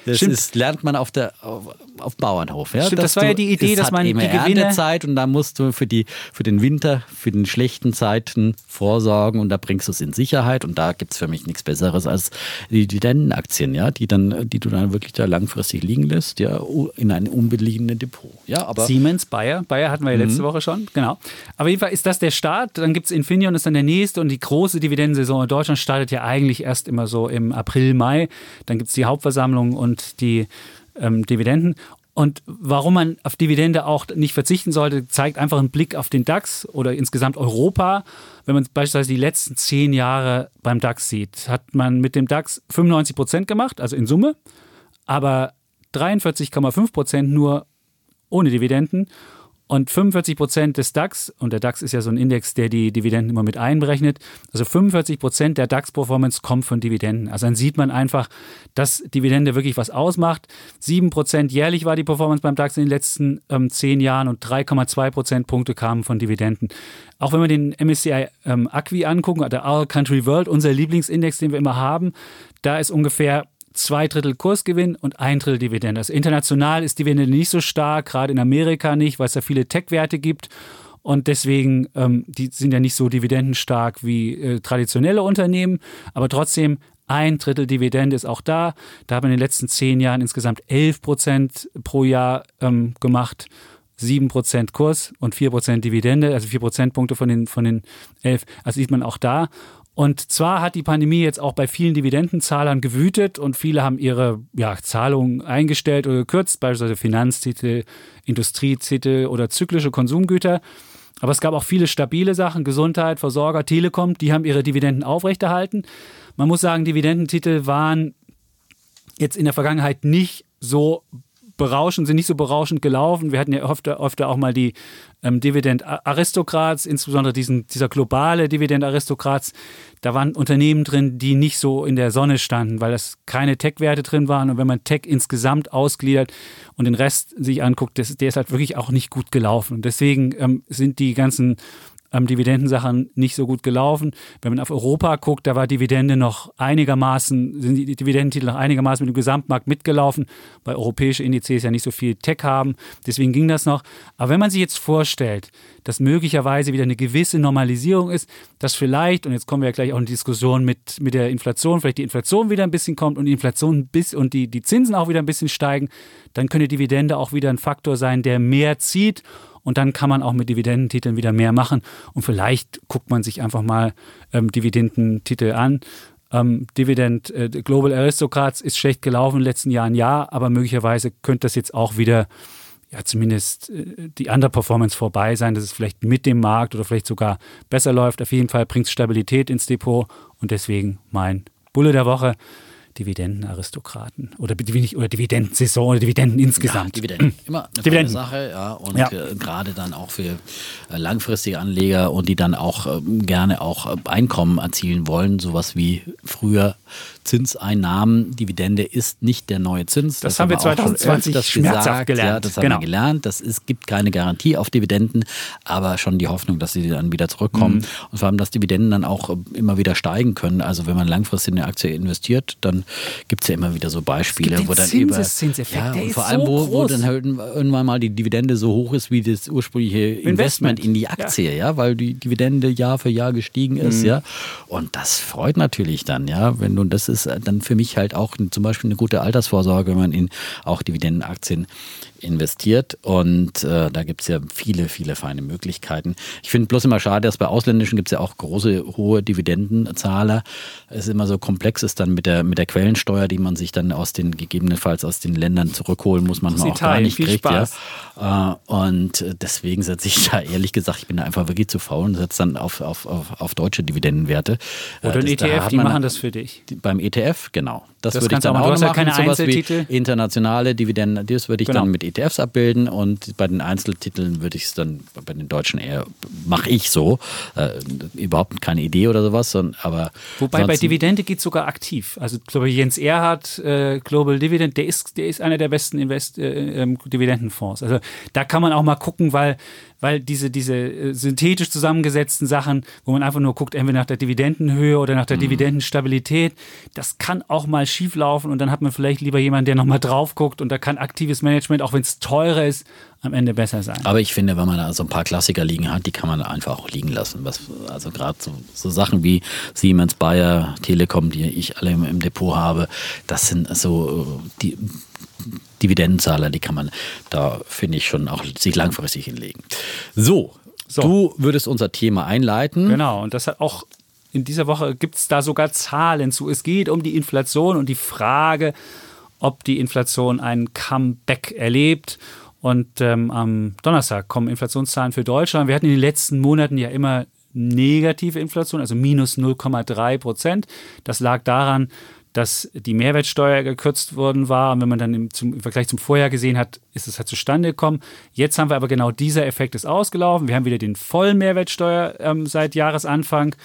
Das ist, lernt man auf der auf, auf Bauernhof. Ja? Stimmt, das war du, ja die Idee, dass man die Gewinne Erntezeit und da musst du für die für den Winter, für den schlechten Zeiten vorsorgen und da bringst du es in Sicherheit und da gibt es für mich nichts Besseres als die Dividendenaktien, ja, die dann, die du dann wirklich da langfristig liegen lässt, ja, in einem unbeliehenen Depot. Ja, aber Siemens, Bayer, Bayer hatten wir ja letzte mhm. Woche schon, genau. Aber jeden Fall ist das der Start. Dann gibt es Infineon, ist dann der nächste und die große Dividendensaison in Deutschland startet ja eigentlich erst immer so im April, Mai. Dann gibt es die Hauptversammlung und die ähm, Dividenden. Und warum man auf Dividende auch nicht verzichten sollte, zeigt einfach ein Blick auf den DAX oder insgesamt Europa. Wenn man beispielsweise die letzten zehn Jahre beim DAX sieht, hat man mit dem DAX 95 Prozent gemacht, also in Summe, aber 43,5 Prozent nur ohne Dividenden. Und 45 Prozent des DAX, und der DAX ist ja so ein Index, der die Dividenden immer mit einberechnet, also 45 Prozent der DAX-Performance kommt von Dividenden. Also dann sieht man einfach, dass Dividende wirklich was ausmacht. 7 Prozent jährlich war die Performance beim DAX in den letzten ähm, zehn Jahren und 3,2 Prozentpunkte kamen von Dividenden. Auch wenn wir den MSCI ähm, Acqui angucken, der Our Country World, unser Lieblingsindex, den wir immer haben, da ist ungefähr zwei Drittel Kursgewinn und ein Drittel Dividende. Also international ist Dividende nicht so stark, gerade in Amerika nicht, weil es da viele Tech-Werte gibt. Und deswegen, ähm, die sind ja nicht so dividendenstark wie äh, traditionelle Unternehmen, aber trotzdem ein Drittel Dividende ist auch da. Da haben wir in den letzten zehn Jahren insgesamt 11 Prozent pro Jahr ähm, gemacht. 7 Prozent Kurs und 4 Prozent Dividende, also 4 Prozentpunkte von den, von den 11. Also sieht man auch da. Und zwar hat die Pandemie jetzt auch bei vielen Dividendenzahlern gewütet und viele haben ihre ja, Zahlungen eingestellt oder gekürzt, beispielsweise Finanztitel, Industrietitel oder zyklische Konsumgüter. Aber es gab auch viele stabile Sachen, Gesundheit, Versorger, Telekom, die haben ihre Dividenden aufrechterhalten. Man muss sagen, Dividendentitel waren jetzt in der Vergangenheit nicht so berauschend, sind nicht so berauschend gelaufen. Wir hatten ja öfter, öfter auch mal die ähm, Dividend-Aristokrats, insbesondere diesen, dieser globale Dividend-Aristokrats. Da waren Unternehmen drin, die nicht so in der Sonne standen, weil das keine Tech-Werte drin waren. Und wenn man Tech insgesamt ausgliedert und den Rest sich anguckt, das, der ist halt wirklich auch nicht gut gelaufen. Und deswegen ähm, sind die ganzen ähm, Dividendensachen nicht so gut gelaufen. Wenn man auf Europa guckt, da war Dividende noch einigermaßen, sind die Dividendentitel noch einigermaßen mit dem Gesamtmarkt mitgelaufen, weil europäische Indizes ja nicht so viel Tech haben. Deswegen ging das noch. Aber wenn man sich jetzt vorstellt, dass möglicherweise wieder eine gewisse Normalisierung ist, dass vielleicht, und jetzt kommen wir ja gleich auch in die Diskussion mit, mit der Inflation, vielleicht die Inflation wieder ein bisschen kommt und die Inflation bis und die, die Zinsen auch wieder ein bisschen steigen, dann könnte Dividende auch wieder ein Faktor sein, der mehr zieht und dann kann man auch mit Dividendentiteln wieder mehr machen. Und vielleicht guckt man sich einfach mal ähm, Dividendentitel an. Ähm, Dividend äh, Global Aristocrats ist schlecht gelaufen in den letzten Jahren, ja, aber möglicherweise könnte das jetzt auch wieder ja, zumindest äh, die Underperformance vorbei sein, dass es vielleicht mit dem Markt oder vielleicht sogar besser läuft. Auf jeden Fall bringt es Stabilität ins Depot und deswegen mein Bulle der Woche. Dividendenaristokraten oder, oder Dividendensaison oder Dividenden insgesamt. Ja, Dividenden. Immer eine Dividenden. Sache, ja. Und ja. Äh, gerade dann auch für äh, langfristige Anleger und die dann auch äh, gerne auch Einkommen erzielen wollen, sowas wie früher Zinseinnahmen, Dividende ist nicht der neue Zins. Das, das haben wir 2020 das schmerzhaft gesagt. gelernt. Ja, das haben genau. wir gelernt. Das ist, gibt keine Garantie auf Dividenden, aber schon die Hoffnung, dass sie dann wieder zurückkommen. Mhm. Und vor allem, dass Dividenden dann auch immer wieder steigen können. Also wenn man langfristig in eine Aktie investiert, dann gibt es ja immer wieder so Beispiele, wo dann über ja, und vor allem, so wo, wo, dann halt irgendwann mal die Dividende so hoch ist wie das ursprüngliche Investment, Investment in die Aktie, ja. ja. weil die Dividende Jahr für Jahr gestiegen ist, mhm. ja. Und das freut natürlich dann, ja, wenn du das ist dann für mich halt auch zum Beispiel eine gute Altersvorsorge, wenn man in auch Dividendenaktien investiert. Und äh, da gibt es ja viele, viele feine Möglichkeiten. Ich finde bloß immer schade, dass bei ausländischen gibt es ja auch große, hohe Dividendenzahler. Es ist immer so komplex ist dann mit der, mit der Quellensteuer, die man sich dann aus den gegebenenfalls aus den Ländern zurückholen muss, manchmal auch gar nicht Viel kriegt. Spaß. Ja. Äh, und deswegen setze ich da ehrlich gesagt, ich bin da einfach wirklich zu faul und setze dann auf, auf, auf, auf deutsche Dividendenwerte. Oder ein ETF, die machen das für dich. Beim ETF, genau. Das, das würde ich dann auch, auch machen. Ja keine Einzeltitel. wie internationale Dividenden, das würde ich genau. dann mit ETFs abbilden und bei den Einzeltiteln würde ich es dann bei den Deutschen eher, mache ich so. Äh, überhaupt keine Idee oder sowas, sondern, aber. Wobei bei Dividende geht es sogar aktiv. Also ich glaube, Jens Erhardt, äh, Global Dividend, der ist, der ist einer der besten Invest äh, ähm, Dividendenfonds. Also da kann man auch mal gucken, weil weil diese, diese äh, synthetisch zusammengesetzten Sachen, wo man einfach nur guckt, entweder nach der Dividendenhöhe oder nach der mhm. Dividendenstabilität, das kann auch mal schief laufen und dann hat man vielleicht lieber jemanden, der nochmal drauf guckt und da kann aktives Management, auch wenn es teurer ist, am Ende besser sein. Aber ich finde, wenn man da so ein paar Klassiker liegen hat, die kann man einfach auch liegen lassen. Was, also gerade so, so, Sachen wie Siemens, Bayer, Telekom, die ich alle im, im Depot habe, das sind so die Dividendenzahler, die kann man da, finde ich, schon auch sich langfristig hinlegen. So, so, du würdest unser Thema einleiten. Genau, und das hat auch in dieser Woche gibt es da sogar Zahlen zu. Es geht um die Inflation und die Frage, ob die Inflation ein Comeback erlebt. Und ähm, am Donnerstag kommen Inflationszahlen für Deutschland. Wir hatten in den letzten Monaten ja immer negative Inflation, also minus 0,3 Prozent. Das lag daran, dass die Mehrwertsteuer gekürzt worden war. Und wenn man dann im, zum, im, Vergleich zum Vorjahr gesehen hat, ist es halt zustande gekommen. Jetzt haben wir aber genau dieser Effekt ist ausgelaufen. Wir haben wieder den vollen Mehrwertsteuer ähm, seit Jahresanfang.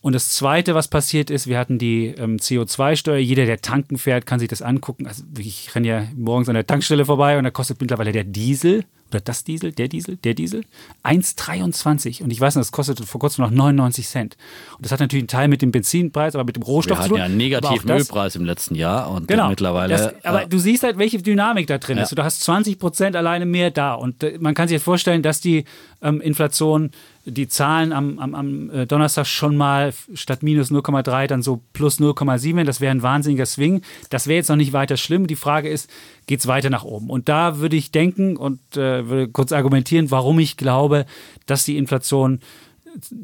Und das Zweite, was passiert ist, wir hatten die ähm, CO2-Steuer. Jeder, der tanken fährt, kann sich das angucken. Also ich renne ja morgens an der Tankstelle vorbei und da kostet mittlerweile der Diesel oder das Diesel, der Diesel, der Diesel, 1,23. Und ich weiß nicht, das kostete vor kurzem noch 99 Cent. Und das hat natürlich einen Teil mit dem Benzinpreis, aber mit dem Rohstoff zu tun. Wir hatten ja einen negativen Ölpreis im letzten Jahr und genau, mittlerweile. Das, aber äh, du siehst halt, welche Dynamik da drin ja. ist. Du hast 20 Prozent alleine mehr da. Und äh, man kann sich jetzt vorstellen, dass die ähm, Inflation die Zahlen am, am, am äh, Donnerstag schon mal statt minus 0,3 dann so plus 0,7. Das wäre ein wahnsinniger Swing. Das wäre jetzt noch nicht weiter schlimm. Die Frage ist, geht es weiter nach oben? Und da würde ich denken und äh, würde kurz argumentieren, warum ich glaube, dass die Inflation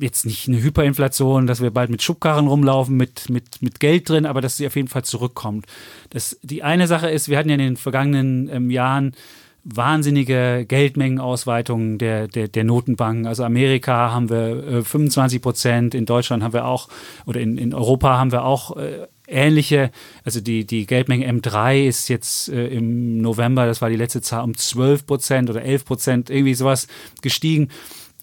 jetzt nicht eine Hyperinflation, dass wir bald mit Schubkarren rumlaufen, mit, mit, mit Geld drin, aber dass sie auf jeden Fall zurückkommt. Das, die eine Sache ist, wir hatten ja in den vergangenen ähm, Jahren wahnsinnige Geldmengenausweitungen der, der, der Notenbanken. Also Amerika haben wir äh, 25 Prozent, in Deutschland haben wir auch, oder in, in Europa haben wir auch äh, ähnliche, also die, die Geldmenge M3 ist jetzt äh, im November, das war die letzte Zahl, um 12 Prozent oder 11 Prozent, irgendwie sowas gestiegen.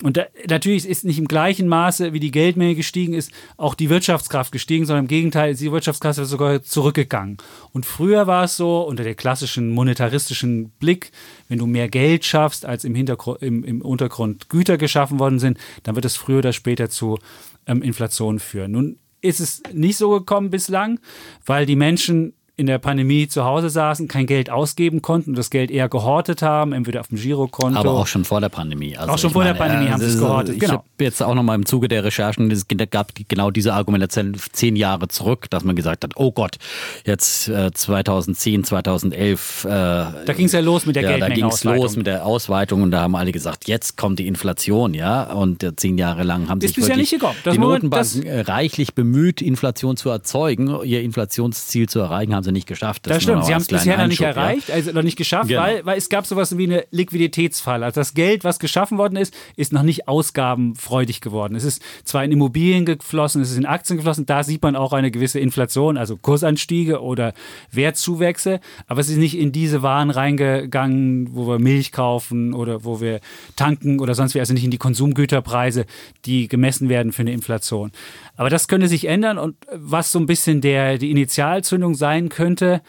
Und da, natürlich ist nicht im gleichen Maße, wie die Geldmenge gestiegen ist, auch die Wirtschaftskraft gestiegen, sondern im Gegenteil, die Wirtschaftskraft ist sogar zurückgegangen. Und früher war es so, unter der klassischen monetaristischen Blick, wenn du mehr Geld schaffst, als im, Hintergrund, im, im Untergrund Güter geschaffen worden sind, dann wird es früher oder später zu ähm, Inflation führen. Nun ist es nicht so gekommen bislang, weil die Menschen in der Pandemie zu Hause saßen, kein Geld ausgeben konnten und das Geld eher gehortet haben, entweder auf dem Girokonto. Aber auch schon vor der Pandemie. Also auch schon vor meine, der Pandemie äh, haben sie es gehortet. Ich genau. habe jetzt auch nochmal im Zuge der Recherchen, es gab genau diese Argumentation zehn Jahre zurück, dass man gesagt hat, oh Gott, jetzt äh, 2010, 2011. Äh, da ging es ja los mit der ja, Da ging es los mit der Ausweitung und da haben alle gesagt, jetzt kommt die Inflation, ja. Und äh, zehn Jahre lang haben sich wirklich nicht gekommen. Das die Notenbanken äh, reichlich bemüht, Inflation zu erzeugen, ihr Inflationsziel zu erreichen, haben sie nicht geschafft. Das, das stimmt, sie haben es bisher noch nicht erreicht, ja. also noch nicht geschafft, genau. weil, weil es gab sowas wie eine Liquiditätsfalle. Also das Geld, was geschaffen worden ist, ist noch nicht ausgabenfreudig geworden. Es ist zwar in Immobilien geflossen, es ist in Aktien geflossen, da sieht man auch eine gewisse Inflation, also Kursanstiege oder Wertzuwächse, aber es ist nicht in diese Waren reingegangen, wo wir Milch kaufen oder wo wir tanken oder sonst wie, also nicht in die Konsumgüterpreise, die gemessen werden für eine Inflation. Aber das könnte sich ändern und was so ein bisschen der, die Initialzündung sein könnte,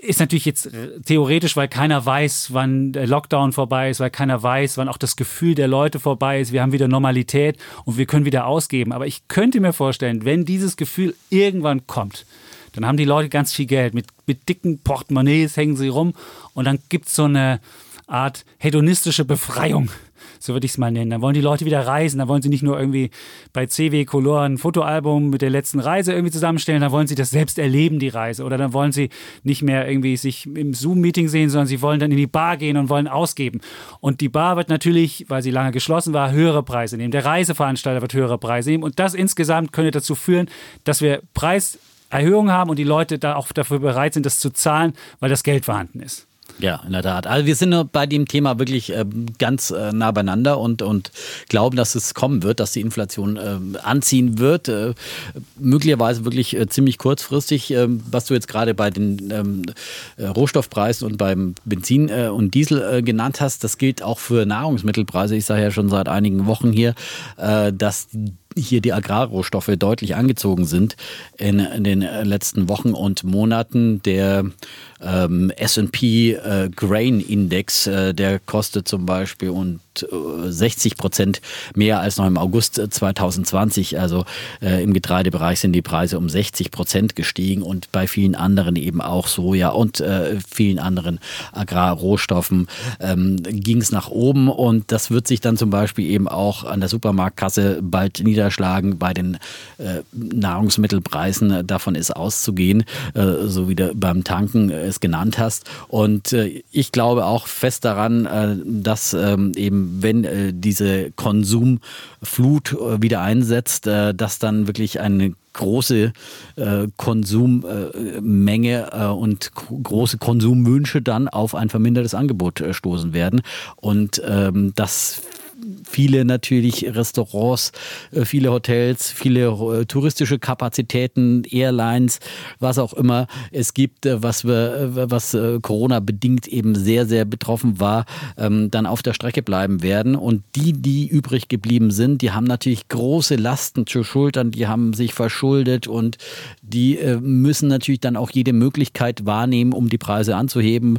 ist natürlich jetzt theoretisch, weil keiner weiß, wann der Lockdown vorbei ist, weil keiner weiß, wann auch das Gefühl der Leute vorbei ist. Wir haben wieder Normalität und wir können wieder ausgeben. Aber ich könnte mir vorstellen, wenn dieses Gefühl irgendwann kommt, dann haben die Leute ganz viel Geld. Mit, mit dicken Portemonnaies hängen sie rum und dann gibt es so eine Art hedonistische Befreiung so würde ich es mal nennen. Dann wollen die Leute wieder reisen, dann wollen sie nicht nur irgendwie bei CW Color ein Fotoalbum mit der letzten Reise irgendwie zusammenstellen, dann wollen sie das selbst erleben, die Reise. Oder dann wollen sie nicht mehr irgendwie sich im Zoom-Meeting sehen, sondern sie wollen dann in die Bar gehen und wollen ausgeben. Und die Bar wird natürlich, weil sie lange geschlossen war, höhere Preise nehmen. Der Reiseveranstalter wird höhere Preise nehmen. Und das insgesamt könnte dazu führen, dass wir Preis Erhöhungen haben und die Leute da auch dafür bereit sind, das zu zahlen, weil das Geld vorhanden ist. Ja, in der Tat. Also wir sind bei dem Thema wirklich äh, ganz äh, nah beieinander und, und glauben, dass es kommen wird, dass die Inflation äh, anziehen wird. Möglicherweise wirklich ziemlich kurzfristig, äh, was du jetzt gerade bei den ähm, Rohstoffpreisen und beim Benzin und Diesel genannt hast, das gilt auch für Nahrungsmittelpreise. Ich sage ja schon seit einigen Wochen hier, dass hier die Agrarrohstoffe deutlich angezogen sind in, den letzten Wochen und Monaten. Der ähm, SP äh, Grain Index, äh, der kostet zum Beispiel und 60 äh, Prozent mehr als noch im August 2020. Also äh, im Getreidebereich sind die Preise um 60 Prozent gestiegen und bei vielen anderen eben auch Soja und äh, vielen anderen Agrarrohstoffen ähm, ging es nach oben und das wird sich dann zum Beispiel eben auch an der Supermarktkasse bald niederschlagen bei den äh, Nahrungsmittelpreisen. Davon ist auszugehen, äh, so wie du beim Tanken es genannt hast. Und äh, ich glaube auch fest daran, dass ähm, eben wenn äh, diese Konsumflut äh, wieder einsetzt, äh, dass dann wirklich eine große Konsummenge und große Konsumwünsche dann auf ein vermindertes Angebot stoßen werden. Und ähm, das viele natürlich Restaurants, äh, viele Hotels, viele äh, touristische Kapazitäten, Airlines, was auch immer es gibt, äh, was wir, was Corona bedingt eben sehr, sehr betroffen war, ähm, dann auf der Strecke bleiben werden. Und die, die übrig geblieben sind, die haben natürlich große Lasten zu schultern, die haben sich verschuldet und die müssen natürlich dann auch jede Möglichkeit wahrnehmen, um die Preise anzuheben.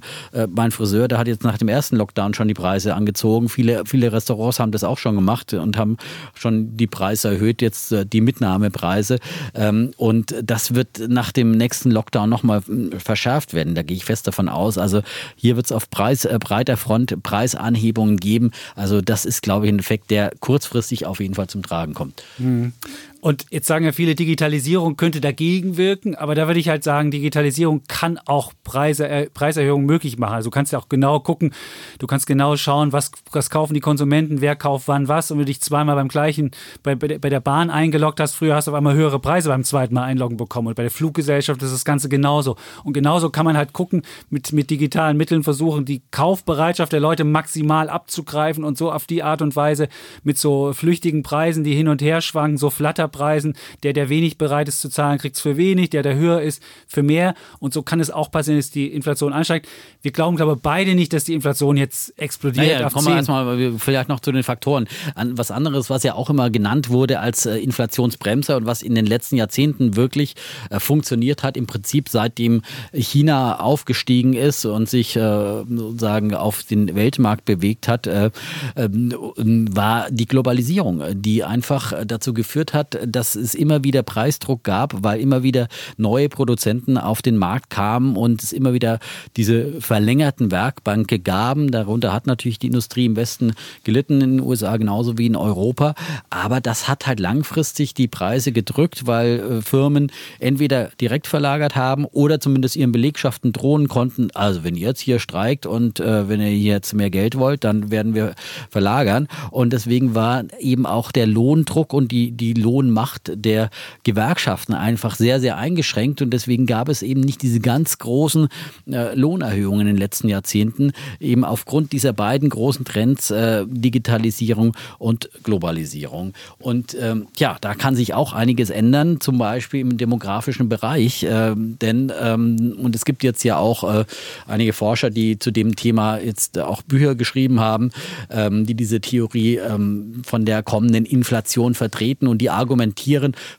Mein Friseur, der hat jetzt nach dem ersten Lockdown schon die Preise angezogen. Viele, viele Restaurants haben das auch schon gemacht und haben schon die Preise erhöht, jetzt äh, die Mitnahmepreise. Ähm, und das wird nach dem nächsten Lockdown nochmal hm, verschärft werden. Da gehe ich fest davon aus. Also hier wird es auf Preis, äh, breiter Front Preisanhebungen geben. Also das ist, glaube ich, ein Effekt, der kurzfristig auf jeden Fall zum Tragen kommt. Mhm. Und jetzt sagen ja viele, Digitalisierung könnte dagegen wirken, aber da würde ich halt sagen, Digitalisierung kann auch Preise, äh, Preiserhöhungen möglich machen. Also du kannst ja auch genau gucken, du kannst genau schauen, was, was kaufen die Konsumenten, wer kauft wann was. Und wenn du dich zweimal beim gleichen, bei, bei, bei der Bahn eingeloggt hast, früher hast du auf einmal höhere Preise beim zweiten Mal einloggen bekommen. Und bei der Fluggesellschaft ist das Ganze genauso. Und genauso kann man halt gucken, mit, mit digitalen Mitteln versuchen, die Kaufbereitschaft der Leute maximal abzugreifen und so auf die Art und Weise mit so flüchtigen Preisen, die hin und her schwanken, so flatter Preisen. Der, der wenig bereit ist zu zahlen, kriegt es für wenig. Der, der höher ist, für mehr. Und so kann es auch passieren, dass die Inflation ansteigt. Wir glauben, glaube beide nicht, dass die Inflation jetzt explodiert. Naja, kommen wir erstmal vielleicht noch zu den Faktoren. An was anderes, was ja auch immer genannt wurde als äh, Inflationsbremser und was in den letzten Jahrzehnten wirklich äh, funktioniert hat, im Prinzip seitdem China aufgestiegen ist und sich äh, sozusagen auf den Weltmarkt bewegt hat, äh, ähm, war die Globalisierung, die einfach dazu geführt hat, dass es immer wieder Preisdruck gab, weil immer wieder neue Produzenten auf den Markt kamen und es immer wieder diese verlängerten Werkbanken gaben. Darunter hat natürlich die Industrie im Westen gelitten, in den USA genauso wie in Europa. Aber das hat halt langfristig die Preise gedrückt, weil äh, Firmen entweder direkt verlagert haben oder zumindest ihren Belegschaften drohen konnten. Also wenn ihr jetzt hier streikt und äh, wenn ihr jetzt mehr Geld wollt, dann werden wir verlagern. Und deswegen war eben auch der Lohndruck und die, die Lohnmacht der Gewerkschaften einfach sehr, sehr eingeschränkt. Und deswegen gab es eben nicht diese ganz großen äh, Lohnerhöhungen in den letzten Jahrzehnten, eben aufgrund dieser beiden großen Trends, äh, Digitalisierung und Globalisierung. Und ähm, ja, da kann sich auch einiges ändern, zum Beispiel im demografischen Bereich. Äh, denn, ähm, und es gibt jetzt ja auch äh, einige Forscher, die zu dem Thema jetzt auch Bücher geschrieben haben, ähm, die diese Theorie ähm, von der kommenden Inflation vertreten und die argumentieren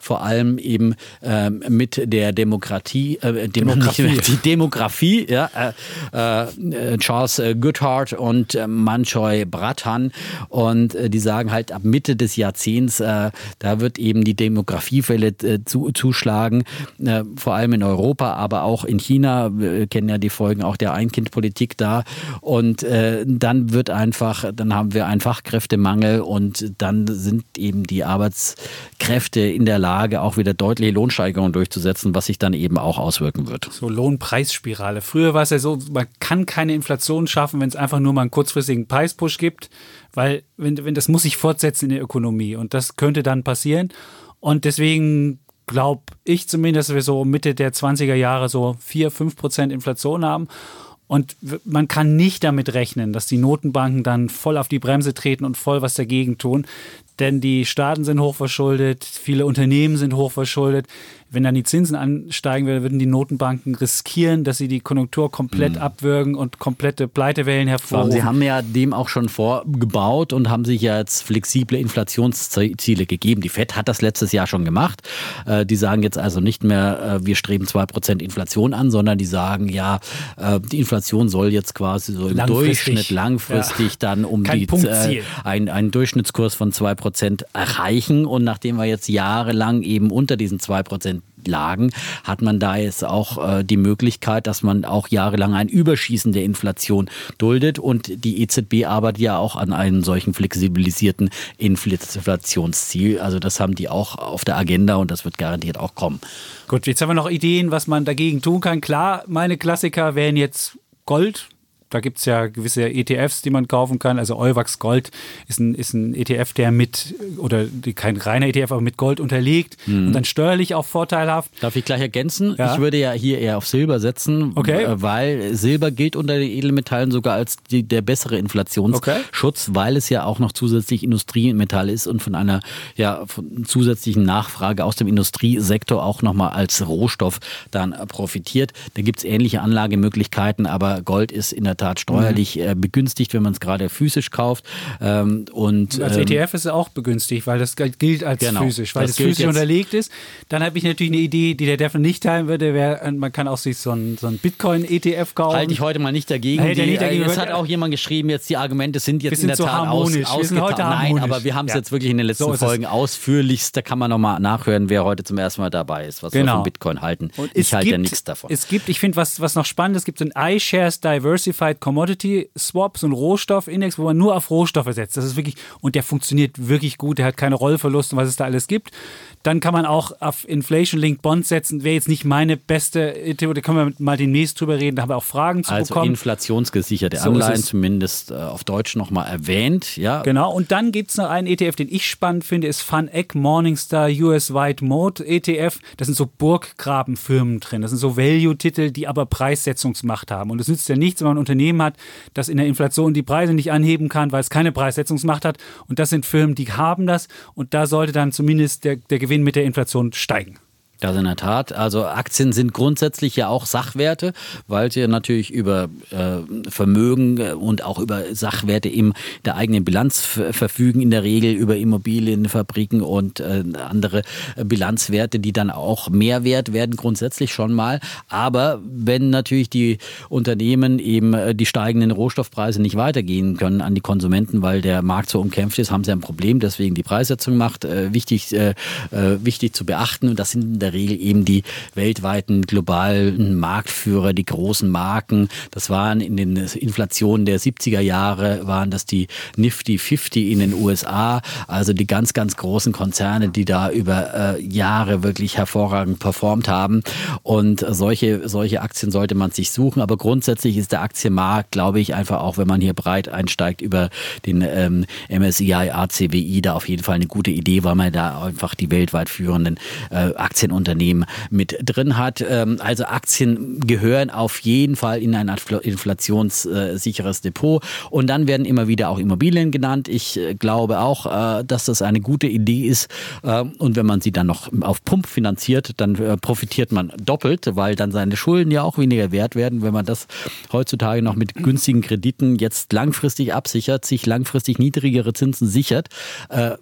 vor allem eben ähm, mit der Demokratie, äh, Demografie. die Demografie, ja, äh, äh, Charles Goodhart und äh, Manchoy Bratan und äh, die sagen halt ab Mitte des Jahrzehnts, äh, da wird eben die Demografiewelle äh, zu, zuschlagen, äh, vor allem in Europa, aber auch in China. Wir kennen ja die Folgen auch der Einkindpolitik da. Und äh, dann wird einfach, dann haben wir einen Fachkräftemangel und dann sind eben die Arbeitskräfte in der Lage, auch wieder deutliche Lohnsteigerungen durchzusetzen, was sich dann eben auch auswirken wird. So Lohnpreisspirale. Früher war es ja so, man kann keine Inflation schaffen, wenn es einfach nur mal einen kurzfristigen Preispush gibt. Weil, wenn, wenn das muss sich fortsetzen in der Ökonomie und das könnte dann passieren. Und deswegen glaube ich zumindest, dass wir so Mitte der 20er Jahre so 4, 5 Prozent Inflation haben. Und man kann nicht damit rechnen, dass die Notenbanken dann voll auf die Bremse treten und voll was dagegen tun. Denn die Staaten sind hochverschuldet, viele Unternehmen sind hochverschuldet wenn dann die Zinsen ansteigen würden, würden die Notenbanken riskieren, dass sie die Konjunktur komplett mhm. abwürgen und komplette Pleitewellen hervorrufen. Sie haben ja dem auch schon vorgebaut und haben sich ja jetzt flexible Inflationsziele gegeben. Die FED hat das letztes Jahr schon gemacht. Äh, die sagen jetzt also nicht mehr, äh, wir streben 2% Inflation an, sondern die sagen, ja, äh, die Inflation soll jetzt quasi so im langfristig. Durchschnitt langfristig ja. dann um Kein die äh, ein, einen Durchschnittskurs von 2% erreichen. Und nachdem wir jetzt jahrelang eben unter diesen 2% lagen, hat man da jetzt auch äh, die Möglichkeit, dass man auch jahrelang ein Überschießen der Inflation duldet. Und die EZB arbeitet ja auch an einem solchen flexibilisierten Inflationsziel. Also das haben die auch auf der Agenda und das wird garantiert auch kommen. Gut, jetzt haben wir noch Ideen, was man dagegen tun kann. Klar, meine Klassiker wären jetzt Gold, da gibt es ja gewisse ETFs, die man kaufen kann. Also Euwax Gold ist ein, ist ein ETF, der mit, oder kein reiner ETF, aber mit Gold unterlegt mhm. und dann steuerlich auch vorteilhaft. Darf ich gleich ergänzen? Ja. Ich würde ja hier eher auf Silber setzen, okay. weil Silber gilt unter den Edelmetallen sogar als die, der bessere Inflationsschutz, okay. weil es ja auch noch zusätzlich Industriemetall ist und von einer ja, von zusätzlichen Nachfrage aus dem Industriesektor auch nochmal als Rohstoff dann profitiert. Da gibt es ähnliche Anlagemöglichkeiten, aber Gold ist in der Tat steuerlich mhm. äh, begünstigt, wenn man es gerade physisch kauft. Ähm, und, als ähm, ETF ist es auch begünstigt, weil das gilt als genau, physisch, weil es physisch unterlegt ist. Dann habe ich natürlich eine Idee, die der Devil nicht teilen würde, wär, man kann auch sich so ein, so ein Bitcoin-ETF kaufen. Halte ich heute mal nicht dagegen. Die, nicht dagegen. Äh, es hat auch jemand geschrieben, jetzt die Argumente sind jetzt sind in der so Tat harmonisch. aus, ausgetan. Nein, aber wir haben es ja. jetzt wirklich in den letzten so Folgen ausführlichst, da kann man nochmal nachhören, wer heute zum ersten Mal dabei ist, was genau. wir von Bitcoin halten. Und ich halte ja nichts davon. Es gibt, ich finde, was, was noch spannend ist, es gibt so ein iShares Diversified Commodity Swap, so ein Rohstoffindex, wo man nur auf Rohstoffe setzt. Das ist wirklich, und der funktioniert wirklich gut, der hat keine Rollverluste und was es da alles gibt. Dann kann man auch auf Inflation-Linked Bonds setzen. Wäre jetzt nicht meine beste Theorie, da können wir mal demnächst drüber reden, da haben wir auch Fragen zu also bekommen. Also inflationsgesicherte Anleihen, so zumindest äh, auf Deutsch nochmal erwähnt. Ja. Genau, und dann gibt es noch einen ETF, den ich spannend finde, ist FunEck Morningstar US Wide Mode ETF. Das sind so Burggrabenfirmen drin. Das sind so Value-Titel, die aber Preissetzungsmacht haben. Und es nützt ja nichts, wenn man ein Unternehmen hat, das in der Inflation die Preise nicht anheben kann, weil es keine Preissetzungsmacht hat. Und das sind Firmen, die haben das. Und da sollte dann zumindest der, der Gewinn Gewinn mit der Inflation steigen. Das in der Tat. Also Aktien sind grundsätzlich ja auch Sachwerte, weil sie natürlich über äh, Vermögen äh, und auch über Sachwerte in der eigenen Bilanz verfügen, in der Regel über Immobilien, Fabriken und äh, andere Bilanzwerte, die dann auch mehr wert werden, grundsätzlich schon mal. Aber wenn natürlich die Unternehmen eben äh, die steigenden Rohstoffpreise nicht weitergehen können an die Konsumenten, weil der Markt so umkämpft ist, haben sie ein Problem. Deswegen die Preissetzung macht äh, wichtig, äh, wichtig zu beachten. Und das sind in der Regel eben die weltweiten globalen Marktführer, die großen Marken. Das waren in den Inflationen der 70er Jahre, waren das die Nifty 50 in den USA, also die ganz, ganz großen Konzerne, die da über äh, Jahre wirklich hervorragend performt haben. Und solche, solche Aktien sollte man sich suchen. Aber grundsätzlich ist der Aktienmarkt, glaube ich, einfach auch, wenn man hier breit einsteigt über den ähm, MSCI ACWI, da auf jeden Fall eine gute Idee, weil man da einfach die weltweit führenden äh, Aktien Unternehmen mit drin hat. Ähm, also Aktien gehören auf jeden Fall in ein inflationssicheres Depot. Und dann werden immer wieder auch Immobilien genannt. Ich äh, glaube auch, äh, dass das eine gute Idee ist. Ähm, und wenn man sie dann noch auf Pump finanziert, dann äh, profitiert man doppelt, weil dann seine Schulden ja auch weniger wert werden, wenn man das heutzutage noch mit günstigen Krediten jetzt langfristig absichert, sich langfristig niedrigere Zinsen sichert,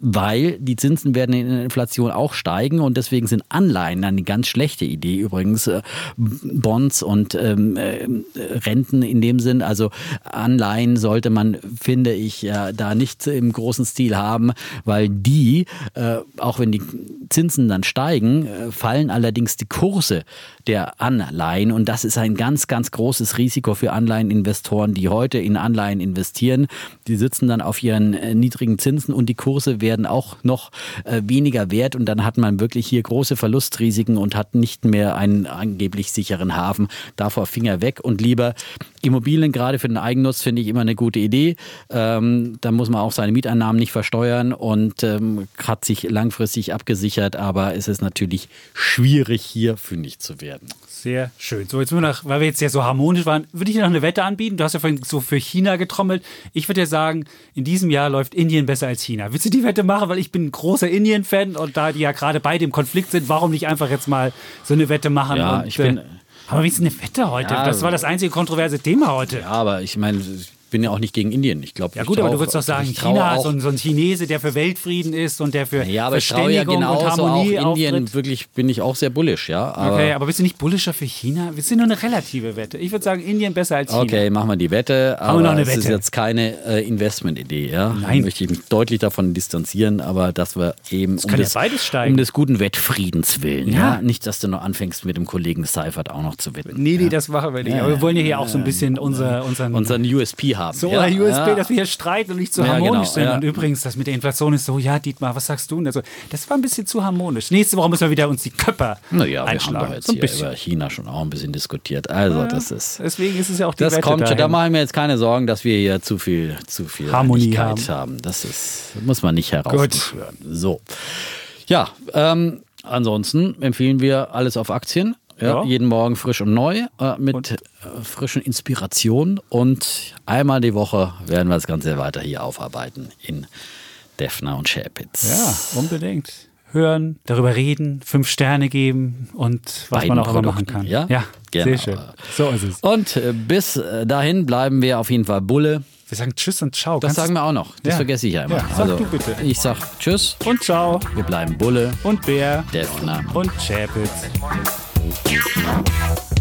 weil die Zinsen werden in der Inflation auch steigen und deswegen sind Anleihen Anleihen, eine ganz schlechte Idee übrigens, äh, Bonds und ähm, äh, Renten in dem Sinn. Also Anleihen sollte man, finde ich, ja, da nicht im großen Stil haben, weil die, äh, auch wenn die Zinsen dann steigen, äh, fallen allerdings die Kurse der Anleihen. Und das ist ein ganz, ganz großes Risiko für Anleiheninvestoren, die heute in Anleihen investieren. Die sitzen dann auf ihren niedrigen Zinsen und die Kurse werden auch noch weniger wert. Und dann hat man wirklich hier große Verluste Sicherheitsrisiken und hat nicht mehr einen angeblich sicheren Hafen. Davor Finger weg und lieber Immobilien, gerade für den Eigennutz, finde ich immer eine gute Idee. Ähm, da muss man auch seine Mieteinnahmen nicht versteuern und ähm, hat sich langfristig abgesichert, aber es ist natürlich schwierig, hier fündig zu werden. Sehr schön. So, jetzt nur noch, weil wir jetzt ja so harmonisch waren, würde ich dir noch eine Wette anbieten. Du hast ja vorhin so für China getrommelt. Ich würde ja sagen, in diesem Jahr läuft Indien besser als China. Willst du die Wette machen? Weil ich bin ein großer Indien-Fan und da die ja gerade beide im Konflikt sind, warum nicht einfach jetzt mal so eine Wette machen? Ja, und, ich bin. Äh, aber wie ist eine Wette heute? Ja, das war das einzige kontroverse Thema heute. Ja, aber ich meine, bin ja auch nicht gegen Indien. Ich glaube, ja gut, aber du würdest doch sagen, China ist so ein, so ein, Chinese, der für Weltfrieden ist und der für ja, aber Verständigung ja und Harmonie auch Indien auftritt. wirklich bin ich auch sehr bullisch, ja. Aber okay, aber bist du nicht bullischer für China? Wir sind nur eine relative Wette. Ich würde sagen, Indien besser als China. Okay, machen wir die Wette. Aber wir noch eine Wette. ist jetzt keine äh, Investmentidee, ja. Nein. Da möchte ich mich deutlich davon distanzieren, aber dass wir eben das um, des, ja um, des, guten Wettfriedens willen, ja. ja. Nicht, dass du noch anfängst mit dem Kollegen Seifert auch noch zu wetten. Nee, nee, das machen wir nicht. aber wir wollen ja hier auch so ein bisschen unser, unseren, unseren USP haben. So, ja. USP ja. dass wir hier streiten und nicht zu ja, harmonisch genau, sind. Ja. Und übrigens, das mit der Inflation ist so, ja, Dietmar, was sagst du? Also, das war ein bisschen zu harmonisch. Nächste Woche müssen wir wieder uns die Köpfe naja, einschlagen. wir haben jetzt so hier bisschen. über China schon auch ein bisschen diskutiert. Also, das ist. Deswegen ist es ja auch die Das Wette kommt schon. Da mache ich mir jetzt keine Sorgen, dass wir hier zu viel, zu viel Harmonie haben. haben. Das ist, muss man nicht herausführen. So. Ja, ähm, ansonsten empfehlen wir alles auf Aktien. Ja, ja. Jeden Morgen frisch und neu äh, mit und? Äh, frischen Inspirationen. Und einmal die Woche werden wir das Ganze weiter hier aufarbeiten in Defner und Schäpitz. Ja, unbedingt. Hören, darüber reden, fünf Sterne geben und was Beiden man auch immer machen kann. Ja, ja genau. sehr schön. So ist es. Und äh, bis äh, dahin bleiben wir auf jeden Fall Bulle. Wir sagen Tschüss und Ciao. Das Kannst sagen wir auch noch. Das ja. vergesse ich ja immer. Ja, sag also, du bitte. Ich sag Tschüss und Ciao. Wir bleiben Bulle und Bär Defner und Schäpitz. Thank you.